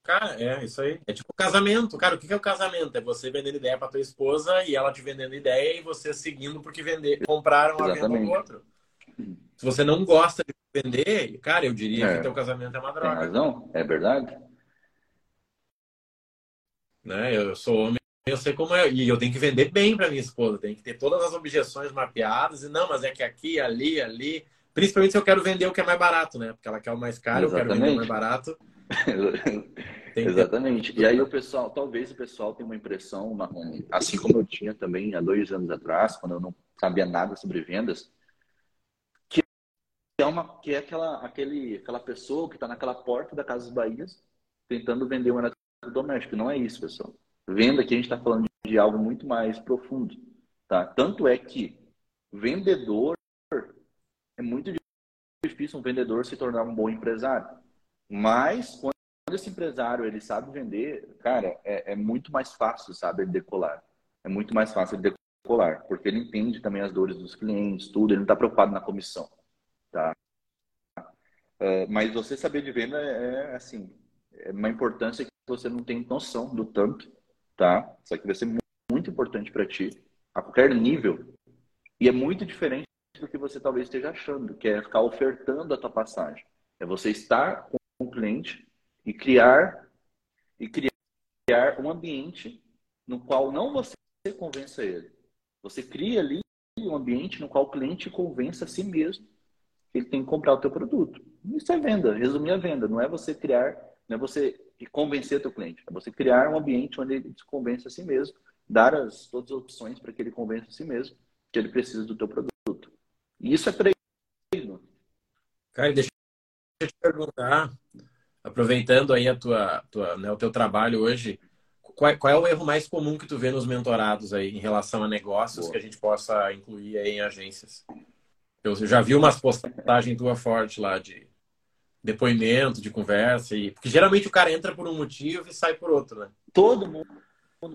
Cara, é isso aí. É tipo casamento. Cara, o que é o casamento? É você vendendo ideia para tua esposa e ela te vendendo ideia e você seguindo porque vender, compraram a venda do outro. Se você não gosta de vender, cara, eu diria é. que teu casamento é uma droga. Tem razão, é verdade. Né? Eu sou homem, eu sei como é. E eu tenho que vender bem para minha esposa. Tem que ter todas as objeções mapeadas. E não, mas é que aqui, ali, ali. Principalmente se eu quero vender o que é mais barato, né? Porque ela quer o mais caro, Exatamente. eu quero vender o mais barato. Exatamente. E aí o pessoal, talvez o pessoal tenha uma impressão, assim como eu tinha também há dois anos atrás, quando eu não sabia nada sobre vendas, que é uma, que é aquela, aquele, aquela pessoa que está naquela porta da Casa dos Bahias tentando vender um eletrodoméstico. Não é isso, pessoal. Venda aqui a gente está falando de algo muito mais profundo, tá? Tanto é que vendedor é muito difícil um vendedor se tornar um bom empresário. Mas quando esse empresário ele sabe vender, cara, é, é muito mais fácil, sabe, ele decolar. É muito mais fácil ele decolar, porque ele entende também as dores dos clientes, tudo, ele não está preocupado na comissão, tá? É, mas você saber de venda é, é, assim, é uma importância que você não tem noção do tanto, tá? Isso aqui vai ser muito, muito importante para ti, a qualquer nível. E é muito diferente do que você talvez esteja achando, que é ficar ofertando a tua passagem. É você estar com o cliente e criar e criar um ambiente no qual não você convença ele. Você cria ali um ambiente no qual o cliente convença a si mesmo que ele tem que comprar o teu produto. Isso é venda, resumir a venda. Não é você criar, não é você convencer teu cliente. É você criar um ambiente onde ele se convence a si mesmo, dar as, todas as opções para que ele convença a si mesmo que ele precisa do teu produto. E isso é treino. Cara, deixa eu te perguntar, aproveitando aí a tua, tua né, o teu trabalho hoje, qual, qual, é o erro mais comum que tu vê nos mentorados aí em relação a negócios Boa. que a gente possa incluir aí em agências? Eu já vi umas postagens tua forte lá de depoimento, de conversa, e porque geralmente o cara entra por um motivo e sai por outro, né? Todo mundo,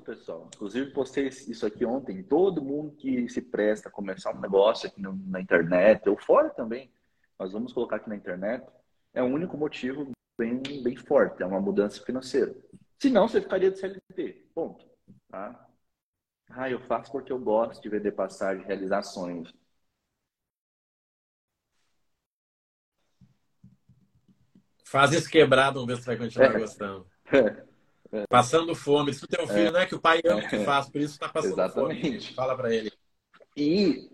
pessoal. Inclusive postei isso aqui ontem. Todo mundo que se presta a começar um negócio aqui na internet, ou fora também, mas vamos colocar aqui na internet, é o único motivo bem, bem forte, é uma mudança financeira. Se não, você ficaria de CLT, ponto. Tá? Ah, eu faço porque eu gosto de vender passagem, realizações. Faz isso quebrado, vamos ver se vai continuar é. gostando. É. Passando fome. Isso o teu filho, é. não é que o pai ama que faz, por isso está passando Exatamente. fome. Fala para ele. E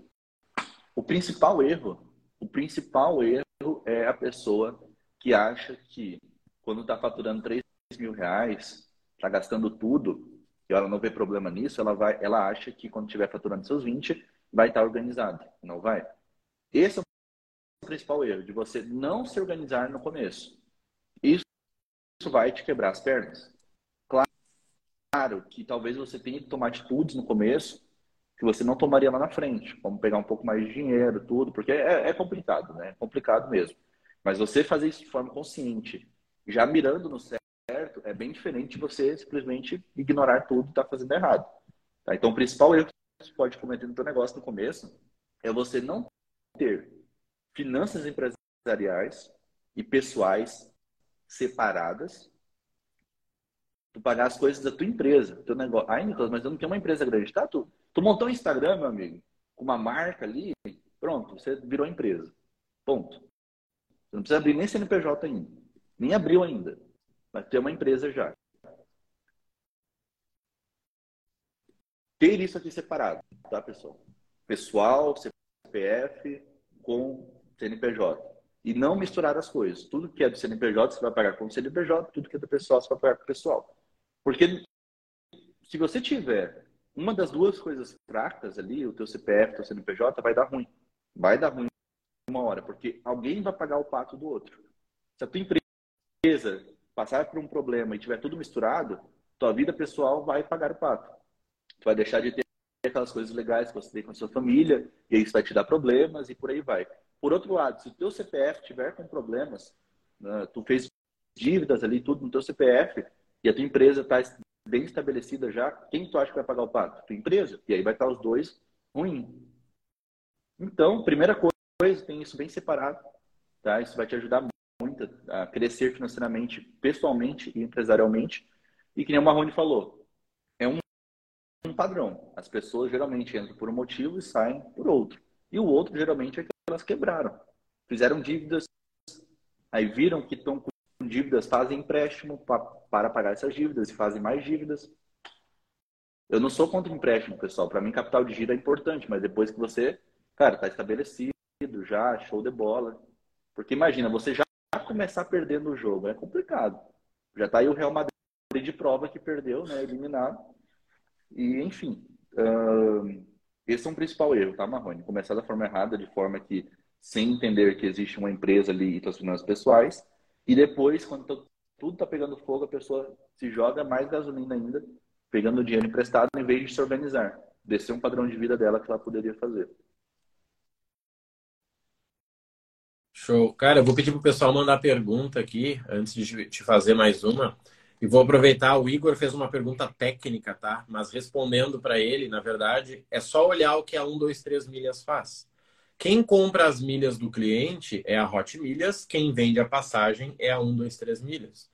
o principal erro, o principal erro é a pessoa que acha que quando está faturando 3 mil reais, está gastando tudo, e ela não vê problema nisso, ela, vai, ela acha que quando estiver faturando seus 20, vai estar tá organizado. Não vai. Esse é o principal erro, de você não se organizar no começo. Isso, vai te quebrar as pernas. Claro que talvez você tenha que tomar atitudes no começo que você não tomaria lá na frente, como pegar um pouco mais de dinheiro, tudo, porque é, é complicado, né? É complicado mesmo. Mas você fazer isso de forma consciente, já mirando no certo, é bem diferente de você simplesmente ignorar tudo e estar tá fazendo errado. Tá? Então, o principal erro que você pode cometer no seu negócio no começo é você não ter finanças empresariais e pessoais separadas tu pagar as coisas da tua empresa, teu negócio. Ai, Nicolas, mas eu não tenho uma empresa grande. Tá, tu, tu montou um Instagram, meu amigo, com uma marca ali, pronto, você virou empresa. Ponto. Você não precisa abrir nem CNPJ ainda. Nem abriu ainda. Vai ter uma empresa já. Ter isso aqui separado, tá, pessoal? Pessoal, CPF com CNPJ. E não misturar as coisas. Tudo que é do CNPJ você vai pagar com o CNPJ, tudo que é do pessoal você vai pagar com o pessoal. Porque se você tiver uma das duas coisas fracas ali, o teu CPF, o teu CNPJ, vai dar ruim. Vai dar ruim uma hora, porque alguém vai pagar o pato do outro. Se a tua empresa passar por um problema e tiver tudo misturado, tua vida pessoal vai pagar o pato. Tu vai deixar de ter aquelas coisas legais que você tem com a sua família, e isso vai te dar problemas e por aí vai. Por outro lado, se o teu CPF tiver com problemas, né, tu fez dívidas ali, tudo no teu CPF, e a tua empresa está bem estabelecida já, quem tu acha que vai pagar o pato? Tua empresa. E aí vai estar os dois ruins. Então, primeira coisa, tem isso bem separado. Tá? Isso vai te ajudar muito a crescer financeiramente, pessoalmente e empresarialmente. E que nem o Marrone falou, é um, um padrão. As pessoas geralmente entram por um motivo e saem por outro. E o outro geralmente é que elas quebraram. Fizeram dívidas, aí viram que estão com dívidas, fazem empréstimo pra, para pagar essas dívidas e fazem mais dívidas. Eu não sou contra empréstimo, pessoal. Para mim, capital de giro é importante, mas depois que você, cara, está estabelecido já, show de bola. Porque imagina, você já começar perdendo o jogo, é complicado. Já está aí o Real Madrid de prova que perdeu, né, eliminado. E, enfim, esse é um principal erro, tá, Marrone? Começar da forma errada, de forma que, sem entender que existe uma empresa ali e suas finanças pessoais, e depois, quando tudo está pegando fogo, a pessoa se joga mais gasolina ainda, pegando dinheiro emprestado, em vez de se organizar. Descer um padrão de vida dela que ela poderia fazer. Show. Cara, eu vou pedir pro pessoal mandar pergunta aqui, antes de te fazer mais uma. E vou aproveitar, o Igor fez uma pergunta técnica, tá? Mas respondendo para ele, na verdade, é só olhar o que a 1, 2, 3 milhas faz. Quem compra as milhas do cliente é a Hot Milhas, quem vende a passagem é a 1, 2, 3 milhas.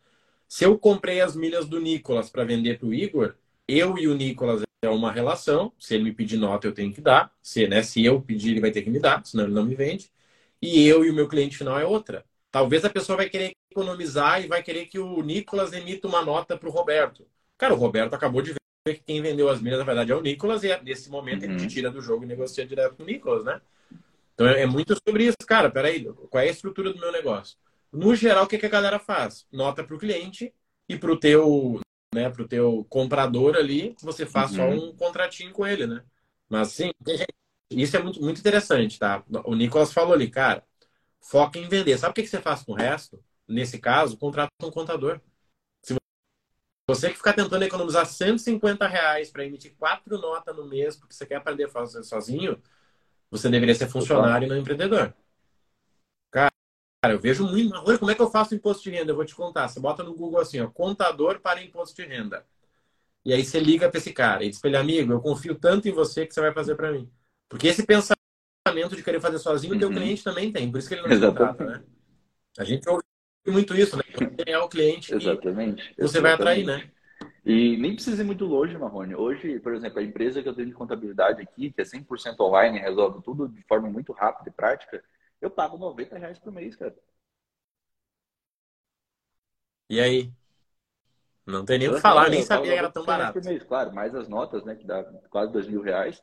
Se eu comprei as milhas do Nicolas para vender para o Igor, eu e o Nicolas é uma relação. Se ele me pedir nota, eu tenho que dar. Se, né, se eu pedir, ele vai ter que me dar, senão ele não me vende. E eu e o meu cliente final é outra. Talvez a pessoa vai querer economizar e vai querer que o Nicolas emita uma nota para o Roberto. Cara, o Roberto acabou de ver que quem vendeu as milhas, na verdade, é o Nicolas, e é, nesse momento uhum. ele te tira do jogo e negocia direto com o Nicolas, né? Então é, é muito sobre isso, cara. Peraí, qual é a estrutura do meu negócio? No geral, o que, que a galera faz? Nota para o cliente e para o teu, né, pro teu comprador ali, você faz uhum. só um contratinho com ele, né? Mas sim, isso é muito, muito interessante, tá? O Nicolas falou ali, cara, foca em vender. Sabe o que, você faz com o resto? Nesse caso, contrata um contador. Se você que ficar tentando economizar 150 reais para emitir quatro notas no mês, porque você quer aprender a fazer sozinho, você deveria ser funcionário e não empreendedor. Cara, eu vejo muito. Olha, como é que eu faço imposto de renda? Eu vou te contar. Você bota no Google assim, ó, contador para imposto de renda. E aí você liga para esse cara e diz para ele, amigo, eu confio tanto em você que você vai fazer para mim. Porque esse pensamento de querer fazer sozinho, o teu uhum. cliente também tem. Por isso que ele não te contrata, né? A gente ouve muito isso, né? Quem é o cliente Exatamente. você Exatamente. vai atrair, né? E nem precisa ir muito longe, Marrone. Hoje, por exemplo, a empresa que eu tenho de contabilidade aqui, que é 100% online, resolve tudo de forma muito rápida e prática, eu pago 90 reais por mês, cara. E aí? Não tem nem o que falar, nem sabia que era tão barato. Por mês, claro, mais as notas, né, que dá quase dois mil reais.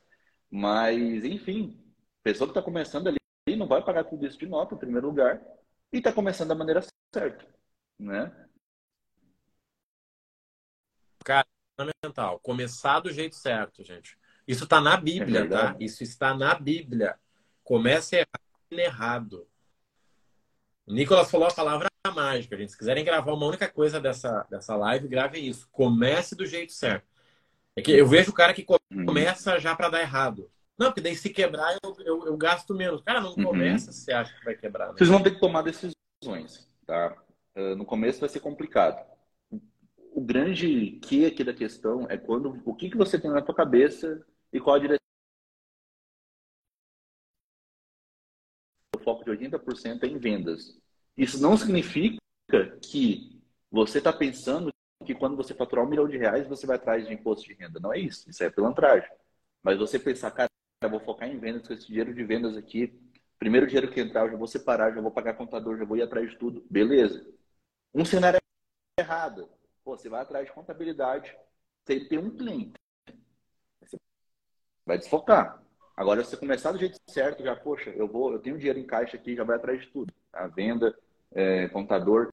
Mas, enfim, pessoa que está começando ali não vai pagar tudo isso de nota, em primeiro lugar, e está começando da maneira certa, né? Cara, fundamental. Começar do jeito certo, gente. Isso está na Bíblia, é tá? Isso está na Bíblia. Comece errado. O Nicolas falou a palavra mágica, gente. Se quiserem gravar uma única coisa dessa, dessa live, gravem isso. Comece do jeito certo. É que eu vejo o cara que uhum. começa já para dar errado. Não, porque daí se quebrar eu, eu, eu gasto menos. Cara, não uhum. começa uhum. se você acha que vai quebrar. Né? Vocês vão ter que tomar decisões, tá? Uh, no começo vai ser complicado o grande que aqui da questão é quando o que, que você tem na tua cabeça e qual a direção. O foco de 80% é em vendas. Isso não significa que você está pensando que quando você faturar um milhão de reais você vai atrás de imposto de renda. Não é isso. Isso é pilantragem. Mas você pensar, cara, eu vou focar em vendas com esse dinheiro de vendas aqui. Primeiro dinheiro que entrar, eu já vou separar, já vou pagar contador, já vou ir atrás de tudo. Beleza. Um cenário errado Pô, você vai atrás de contabilidade, você tem um cliente. Você vai desfocar. Agora, se você começar do jeito certo, já, poxa, eu vou, eu tenho dinheiro em caixa aqui, já vai atrás de tudo. A venda, é, contador.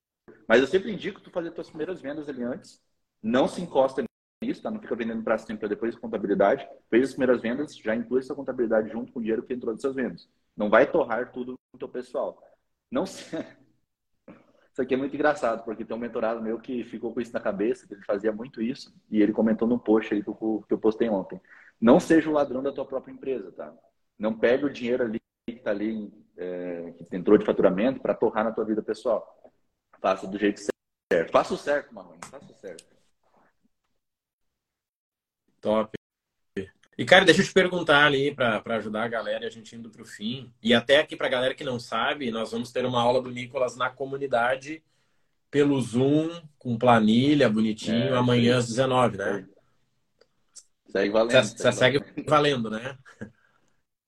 Mas eu sempre indico tu fazer tuas primeiras vendas ali antes. Não se encosta nisso, tá? Não fica vendendo para sempre para depois contabilidade. Fez as primeiras vendas, já inclui essa contabilidade junto com o dinheiro que entrou dessas vendas. Não vai torrar tudo no teu pessoal. Não se... Isso aqui é muito engraçado, porque tem um mentorado meu que ficou com isso na cabeça, que ele fazia muito isso, e ele comentou num post aí que eu, que eu postei ontem. Não seja o ladrão da tua própria empresa, tá? Não pegue o dinheiro ali que está ali, é, que entrou de faturamento, para torrar na tua vida pessoal. Faça do jeito certo. Faça o certo, Marrone. Faça o certo. Top. E, cara, deixa eu te perguntar ali para ajudar a galera e a gente indo para o fim. E até aqui para a galera que não sabe, nós vamos ter uma aula do Nicolas na comunidade pelo Zoom, com planilha, bonitinho, é, amanhã às 19, né? Segue valendo. Você segue valendo, né?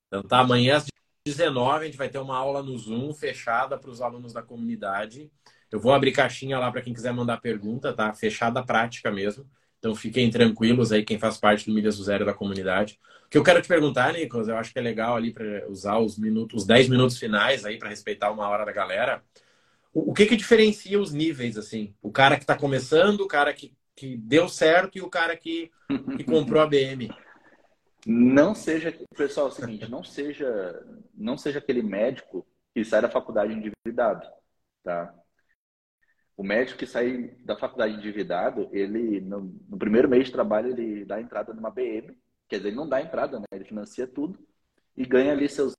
Então tá, amanhã às 19 a gente vai ter uma aula no Zoom fechada para os alunos da comunidade. Eu vou abrir caixinha lá para quem quiser mandar pergunta, tá? Fechada prática mesmo. Então fiquem tranquilos aí, quem faz parte do Milhas do Zero da comunidade. O que eu quero te perguntar, Nicolas, eu acho que é legal ali para usar os minutos, os 10 minutos finais aí para respeitar uma hora da galera. O, o, que que diferencia os níveis, assim? O cara que está começando, o cara que, que deu certo e o cara que, que comprou a BM. Não seja, pessoal, é o seguinte, não seja, não seja aquele médico que sai da faculdade endividado, tá? O médico que sai da faculdade endividado, ele, no, no, primeiro mês de trabalho, ele dá entrada numa BM, quer dizer, ele não dá entrada, né? Ele financia tudo e ganha ali seus.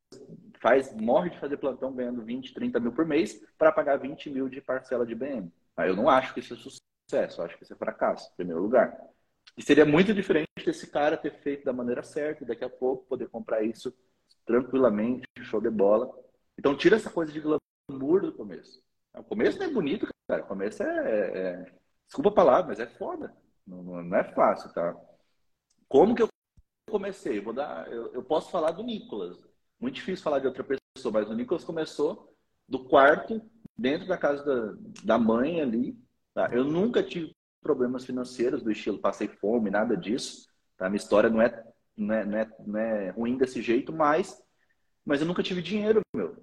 faz Morre de fazer plantão ganhando 20, 30 mil por mês para pagar 20 mil de parcela de BM. Eu não acho que isso é sucesso, acho que isso é fracasso, em primeiro lugar. E seria muito diferente desse cara ter feito da maneira certa e daqui a pouco poder comprar isso tranquilamente, show de bola. Então tira essa coisa de glamour do começo. O começo não é bonito, cara. Começo é, é... Desculpa a palavra, mas é foda. Não, não, é fácil, tá? Como que eu comecei? Vou dar... Eu, eu posso falar do Nicolas. Muito difícil falar de outra pessoa, mas o Nicolas começou do quarto, dentro da casa da, da mãe ali. Tá? Eu nunca tive problemas financeiros do estilo passei fome, nada disso. Tá? Minha história não é, não é, não é, não é ruim desse jeito, mas, mas eu nunca tive dinheiro, meu.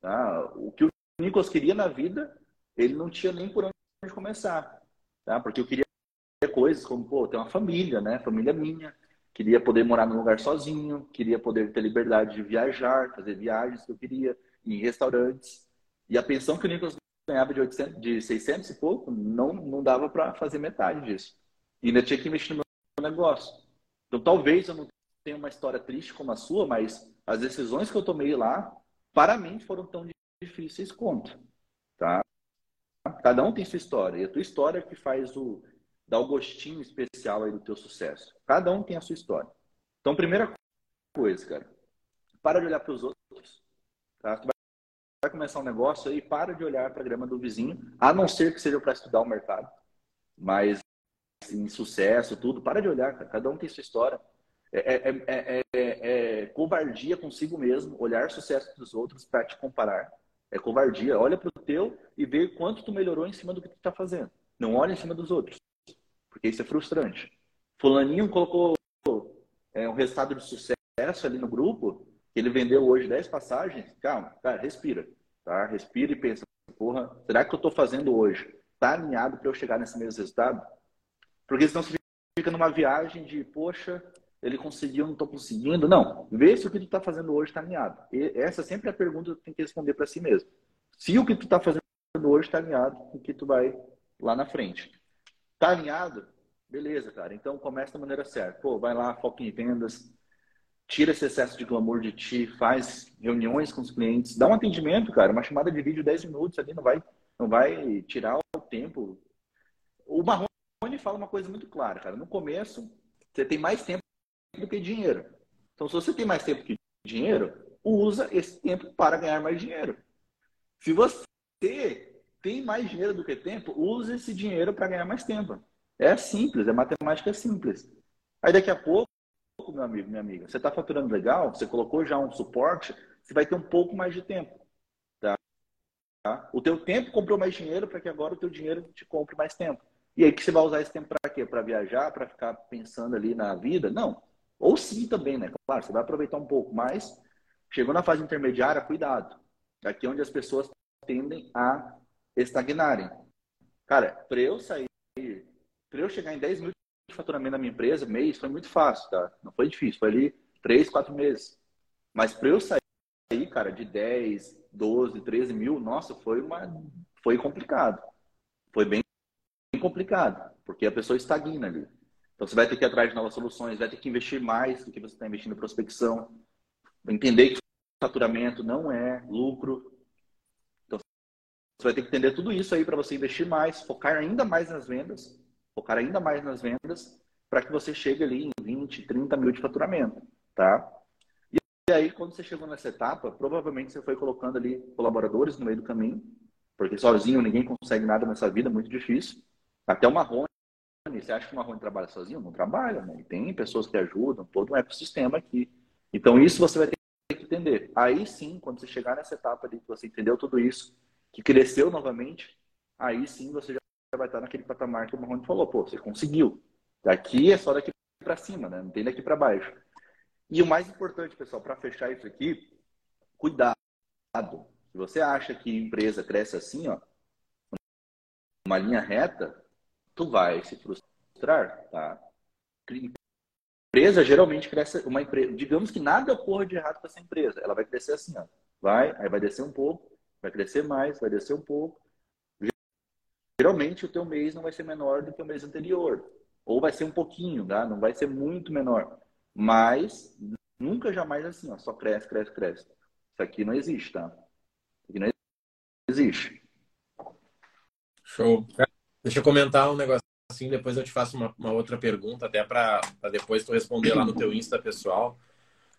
Tá? O que o Nicolas queria na vida, ele não tinha nem por onde começar, tá? Porque eu queria coisas como, pô, ter uma família, né? Família minha. Queria poder morar num lugar sozinho, queria poder ter liberdade de viajar, fazer viagens que eu queria, ir em restaurantes. E a pensão que o Nicolas ganhava de, 800, de 600 e pouco, não, não dava para fazer metade disso. E ainda tinha que investir no meu negócio. Então, talvez eu não tenha uma história triste como a sua, mas as decisões que eu tomei lá, para mim, foram tão difíceis quanto. Tá? Cada um tem sua história. E a tua história é que faz o. dá o gostinho especial aí do teu sucesso. Cada um tem a sua história. Então, primeira coisa, cara, para de olhar para os outros. Tá? Tu vai começar um negócio aí, para de olhar para a grama do vizinho, a não ser que seja para estudar o mercado. Mas em sucesso, tudo, para de olhar, cara. cada um tem sua história. É, é, é, é, covardia consigo mesmo, olhar sucesso dos outros para te comparar. É covardia. Olha para o teu e vê quanto tu melhorou em cima do que tu está fazendo. Não olha em cima dos outros, porque isso é frustrante. Fulaninho colocou é, um resultado de sucesso ali no grupo, ele vendeu hoje 10 passagens. Calma, cara, respira. Tá? Respira e pensa, porra, será que eu estou fazendo hoje? Está alinhado para eu chegar nesse mesmo resultado? Porque senão você fica numa viagem de, poxa, ele conseguiu, não estou conseguindo. Não, vê se o que tu está fazendo hoje está alinhado. E essa sempre é a pergunta que tu tem que responder para si mesmo. Se o que tu está fazendo hoje está alinhado com o que tu vai lá na frente. Está alinhado? Beleza, cara. Então começa da maneira certa. Pô, vai lá, foca em vendas, tira esse excesso de glamour de ti, faz reuniões com os clientes, dá um atendimento, cara, uma chamada de vídeo 10 minutos ali, não vai, não vai tirar o tempo. O Marrone fala uma coisa muito clara, cara. No começo, você tem mais tempo do que dinheiro. Então, se você tem mais tempo que dinheiro, usa esse tempo para ganhar mais dinheiro. Se você tem mais dinheiro do que tempo, use esse dinheiro para ganhar mais tempo. É simples, é matemática simples. Aí daqui a pouco, meu amigo, minha amiga, você está faturando legal, você colocou já um suporte, você vai ter um pouco mais de tempo. Tá? O teu tempo comprou mais dinheiro para que agora o teu dinheiro te compre mais tempo. E aí que você vai usar esse tempo para quê? Para viajar, para ficar pensando ali na vida? Não. Ou sim também, né? Claro, você vai aproveitar um pouco, mas chegou na fase intermediária, cuidado. Aqui é onde as pessoas tendem a estagnarem. Cara, para eu sair, para eu chegar em 10 mil de faturamento na minha empresa, mês, foi muito fácil, tá? Não foi difícil, foi ali 3, 4 meses. Mas para eu sair, cara, de 10, 12, 13 mil, nossa, foi uma, foi complicado. Foi bem complicado, porque a pessoa estagna ali. Então você vai ter que ir atrás de novas soluções, vai ter que investir mais do que você está investindo em prospecção, entender que faturamento não é lucro. Então você vai ter que entender tudo isso aí para você investir mais, focar ainda mais nas vendas, focar ainda mais nas vendas, para que você chegue ali em 20, 30 mil de faturamento, tá? E aí, quando você chegou nessa etapa, provavelmente você foi colocando ali colaboradores no meio do caminho, porque sozinho ninguém consegue nada nessa vida, muito difícil. Até o Marrone, você acha que o Marrone trabalha sozinho? Não trabalha, né? Tem pessoas que ajudam, todo um ecossistema aqui. Então, isso você vai ter que entender. Aí sim, quando você chegar nessa etapa ali, que você entendeu tudo isso, que cresceu novamente, aí sim você já vai estar naquele patamar que o Marrone falou, pô, você conseguiu. Daqui é só daqui para cima, né? Não tem daqui para baixo. E o mais importante, pessoal, para fechar isso aqui, cuidado. Se você acha que empresa cresce assim, ó, uma linha reta, tu vai se frustrar, tá? Empresa geralmente cresce uma empresa, digamos que nada ocorra de errado com essa empresa, ela vai crescer assim, ó. Vai, aí vai descer um pouco, vai crescer mais, vai descer um pouco. Geralmente o teu mês não vai ser menor do que o mês anterior, ou vai ser um pouquinho, tá? Não vai ser muito menor. Mas nunca jamais assim, ó, só cresce, cresce, cresce. Isso aqui não existe, tá? Isso aqui não existe. Show. Deixa eu comentar um negócio assim, depois eu te faço uma, uma outra pergunta, até para depois tu responder lá no teu Insta pessoal.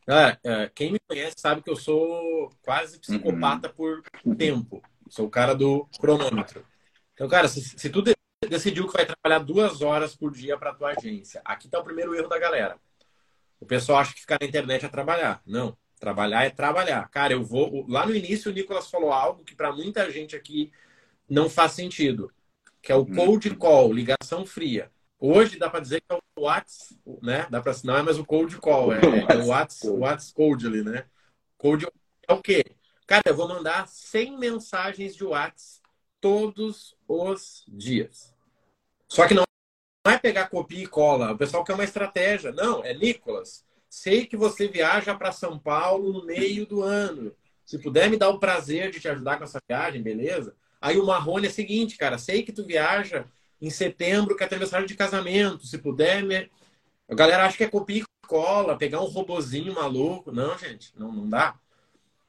Ah, quem me conhece sabe que eu sou quase psicopata por tempo. Sou o cara do cronômetro. Então, cara, se, se tu decidiu que vai trabalhar duas horas por dia para tua agência, aqui tá o primeiro erro da galera. O pessoal acha que ficar na internet é trabalhar. Não. Trabalhar é trabalhar. Cara, eu vou. Lá no início, o Nicolas falou algo que para muita gente aqui não faz sentido, que é o cold call, ligação fria. Hoje dá para dizer que é o WhatsApp, né? Dá para não é mais o cold call, é, é o WhatsApp, WhatsApp cold ali, né? Cold é o quê? Cara, eu vou mandar 100 mensagens de WhatsApp todos os dias. Só que não não é pegar copia e cola. O pessoal quer uma estratégia. Não, é Nicolas. Sei que você viaja para São Paulo no meio do ano. Se puder me dar o prazer de te ajudar com essa viagem, beleza? Aí o Marrone é o seguinte, cara. Sei que tu viaja em setembro, quer ter mensagem de casamento. Se puder, me... a galera acha que é copia e cola, pegar um robozinho maluco. Não, gente, não, não dá.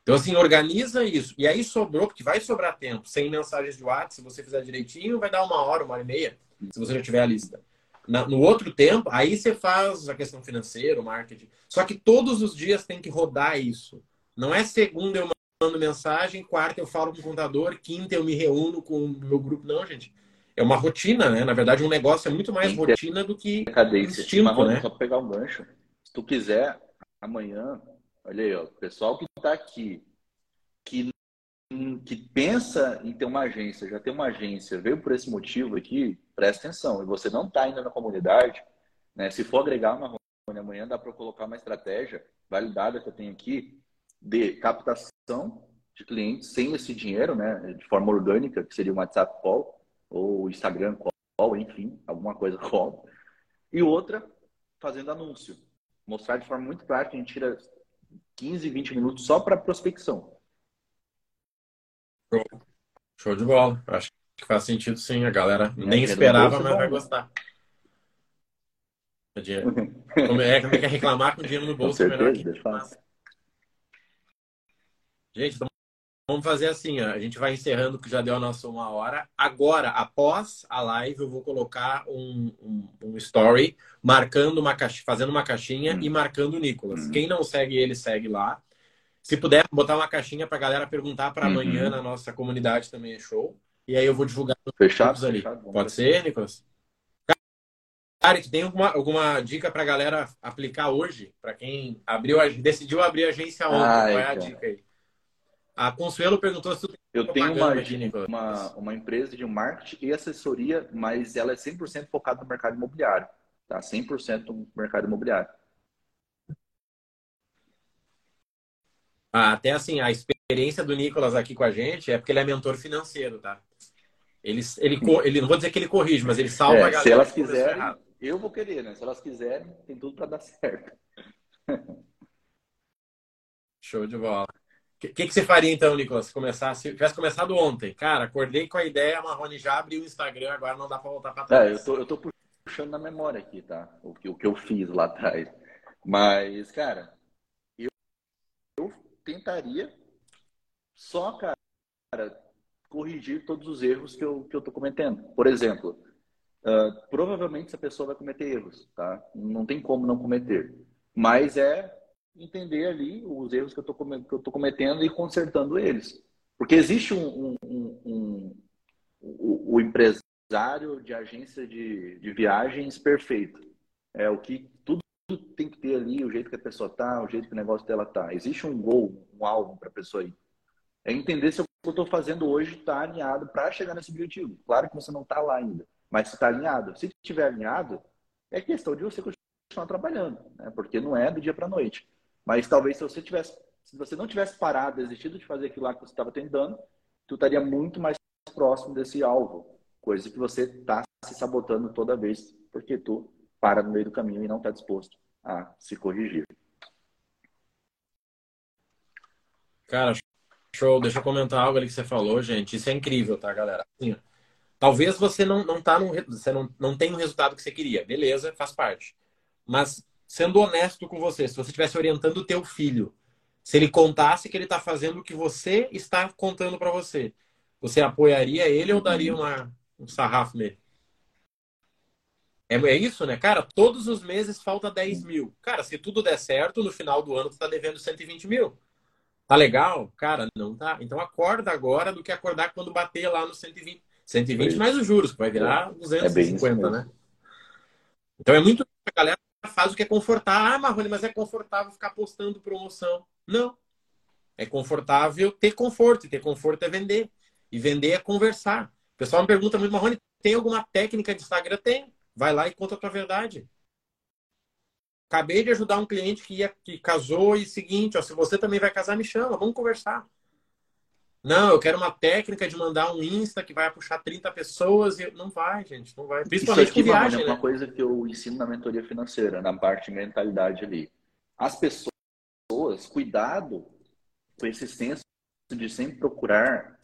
Então, assim, organiza isso. E aí sobrou, porque vai sobrar tempo. Sem mensagens de WhatsApp, se você fizer direitinho, vai dar uma hora, uma hora e meia, se você já tiver a lista. Na, no outro tempo, aí você faz a questão financeira, o marketing. Só que todos os dias tem que rodar isso. Não é segunda eu mando mensagem, quarta eu falo com o contador, quinta eu me reúno com o meu grupo. Não, gente. É uma rotina, né? Na verdade, um negócio é muito mais rotina do que cadência. instinto, Mas, né? Só pegar um gancho. Se tu quiser, amanhã, olha aí, ó, o pessoal que está aqui, que que pensa em ter uma agência, já tem uma agência, veio por esse motivo aqui, presta atenção. E você não está ainda na comunidade, né? Se for agregar uma amanhã, dá para colocar uma estratégia validada que eu tenho aqui de captação de clientes sem esse dinheiro, né? De forma orgânica, que seria o WhatsApp Call ou Instagram Call, enfim, alguma coisa call. E outra, fazendo anúncio. Mostrar de forma muito prática, a gente tira 15, 20 minutos só para prospecção. Show. Show de bola. Acho que faz sentido sim. A galera é, nem esperava, mas vai gostar. Como é, como é que é reclamar com dinheiro no bolso? Com certeza, é melhor que... Gente, então vamos fazer assim, ó. a gente vai encerrando que já deu a nossa uma hora. Agora, após a live, eu vou colocar um, um, um story marcando uma caixinha, fazendo uma caixinha hum. e marcando o Nicolas. Hum. Quem não segue ele, segue lá. Se puder botar uma caixinha para a galera perguntar para uhum. amanhã na nossa comunidade também é show. E aí eu vou divulgar fechado, ali. Fechado, Pode ser, Nicolas? Cara, tem alguma, alguma dica para a galera aplicar hoje? Para quem abriu, decidiu abrir a agência ontem, Ai, qual é a cara. dica aí? A Consuelo perguntou se tu tem Eu tenho uma, aqui, uma, uma empresa de marketing e assessoria, mas ela é 100% focada no mercado imobiliário. Tá? 100% no mercado imobiliário. Ah, até assim, a experiência do Nicolas aqui com a gente é porque ele é mentor financeiro, tá? Ele, ele, ele não vou dizer que ele corrige, mas ele salva é, a galera. Se elas quiserem, eu vou querer, né? Se elas quiserem, tem tudo para dar certo. Show de bola. Que, que, que, você faria então, Nicolas, se começasse, se tivesse começado ontem? Cara, acordei com a ideia, a Marrone já abriu o Instagram, agora não dá para voltar para trás. É, eu tô, eu tô puxando na memória aqui, tá? O que, o que eu fiz lá atrás. Mas, cara, eu, eu tentaria só, cara, corrigir todos os erros que eu, que eu tô cometendo. Por exemplo, uh, provavelmente essa pessoa vai cometer erros, tá? Não tem como não cometer. Mas é entender ali os erros que eu estou cometendo e consertando eles. Porque existe um, um, um, um o, o, empresário de agência de, de viagens perfeito. É o que tudo tem que ter ali, o jeito que a pessoa tá, o jeito que o negócio dela tá. Existe um gol, um alvo para a pessoa ir. É entender se o que eu estou fazendo hoje está alinhado para chegar nesse objetivo. Claro que você não está lá ainda, mas está alinhado. Se estiver alinhado, é questão de você continuar trabalhando, né? porque não é do dia para a noite. Mas talvez se você tivesse, se você não tivesse parado, desistido de fazer aquilo lá que você estava tentando, tu estaria muito mais próximo desse alvo, coisa que você está se sabotando toda vez, porque tu para no meio do caminho e não está disposto a se corrigir. Cara, show. Deixa eu comentar algo ali que você falou, gente. Isso é incrível, tá, galera? Assim, talvez você não, não tá num, você não, não tem o resultado que você queria. Beleza, faz parte. Mas sendo honesto com você, se você estivesse orientando o teu filho, se ele contasse que ele está fazendo o que você está contando para você, você apoiaria ele ou daria uma, um sarrafo nele? É, é isso, né? Cara, todos os meses falta 10 mil. Cara, se tudo der certo, no final do ano tu tá devendo 120 mil. Tá legal? Cara, não tá. Então acorda agora do que acordar quando bater lá no 120. 120 mais os juros, que vai virar 250, é né? Então é muito. A galera faz o que é confortável. Ah, Marrone, mas é confortável ficar postando promoção. Não. É confortável ter conforto. E ter conforto é vender. E vender é conversar. O pessoal me pergunta muito, Marrone, tem alguma técnica de Instagram? Tem. Vai lá e conta a tua verdade. Acabei de ajudar um cliente que, ia, que casou e seguinte, ó, se você também vai casar, me chama, vamos conversar. Não, eu quero uma técnica de mandar um Insta que vai puxar 30 pessoas e não vai, gente, não vai. Principalmente Isso aqui, com viagem, é uma né? coisa que eu ensino na mentoria financeira, na parte de mentalidade ali. As pessoas, cuidado com esse senso de sempre procurar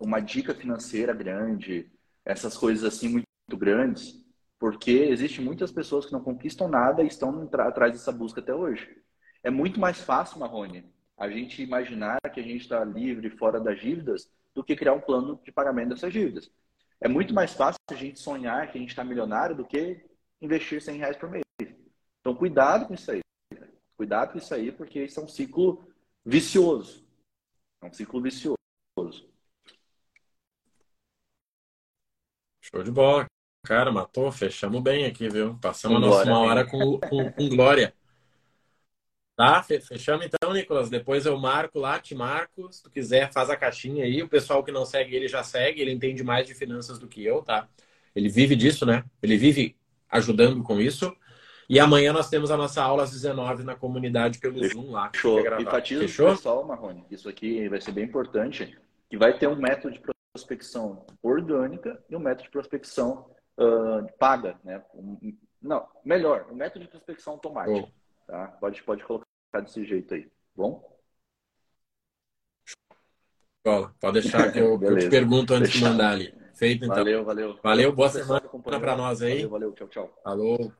uma dica financeira grande, essas coisas assim muito grandes, porque existem muitas pessoas que não conquistam nada e estão atrás dessa busca até hoje. É muito mais fácil, Marrone, a gente imaginar que a gente está livre, fora das dívidas, do que criar um plano de pagamento dessas dívidas. É muito mais fácil a gente sonhar que a gente está milionário do que investir 100 reais por mês. Então, cuidado com isso aí. Cuidado com isso aí, porque isso é um ciclo vicioso. É um ciclo vicioso. Show de bola. Cara, matou, fechamos bem aqui, viu? Passamos a nossa uma hora com, com, com glória. Tá? Fechamos então, Nicolas. Depois eu marco lá, te marco. Se tu quiser, faz a caixinha aí. O pessoal que não segue ele já segue. Ele entende mais de finanças do que eu, tá? Ele vive disso, né? Ele vive ajudando com isso. E amanhã nós temos a nossa aula às 19 na comunidade pelo. Zoom lá. Fechou. Enfatiza Fechou? pessoal, Marrone. Isso aqui vai ser bem importante. Que vai ter um método de prospecção orgânica e um método de prospecção uh, paga, né? Não, melhor, um método de prospecção automática. Oh. Tá? Pode, pode colocar desse jeito aí. Bom? Escola. Pode deixar que eu, eu te pergunto antes Deixa. de mandar ali. Feito então. Valeu, valeu. Valeu, boa semana para nós aí. Valeu, valeu, tchau, tchau. Falou.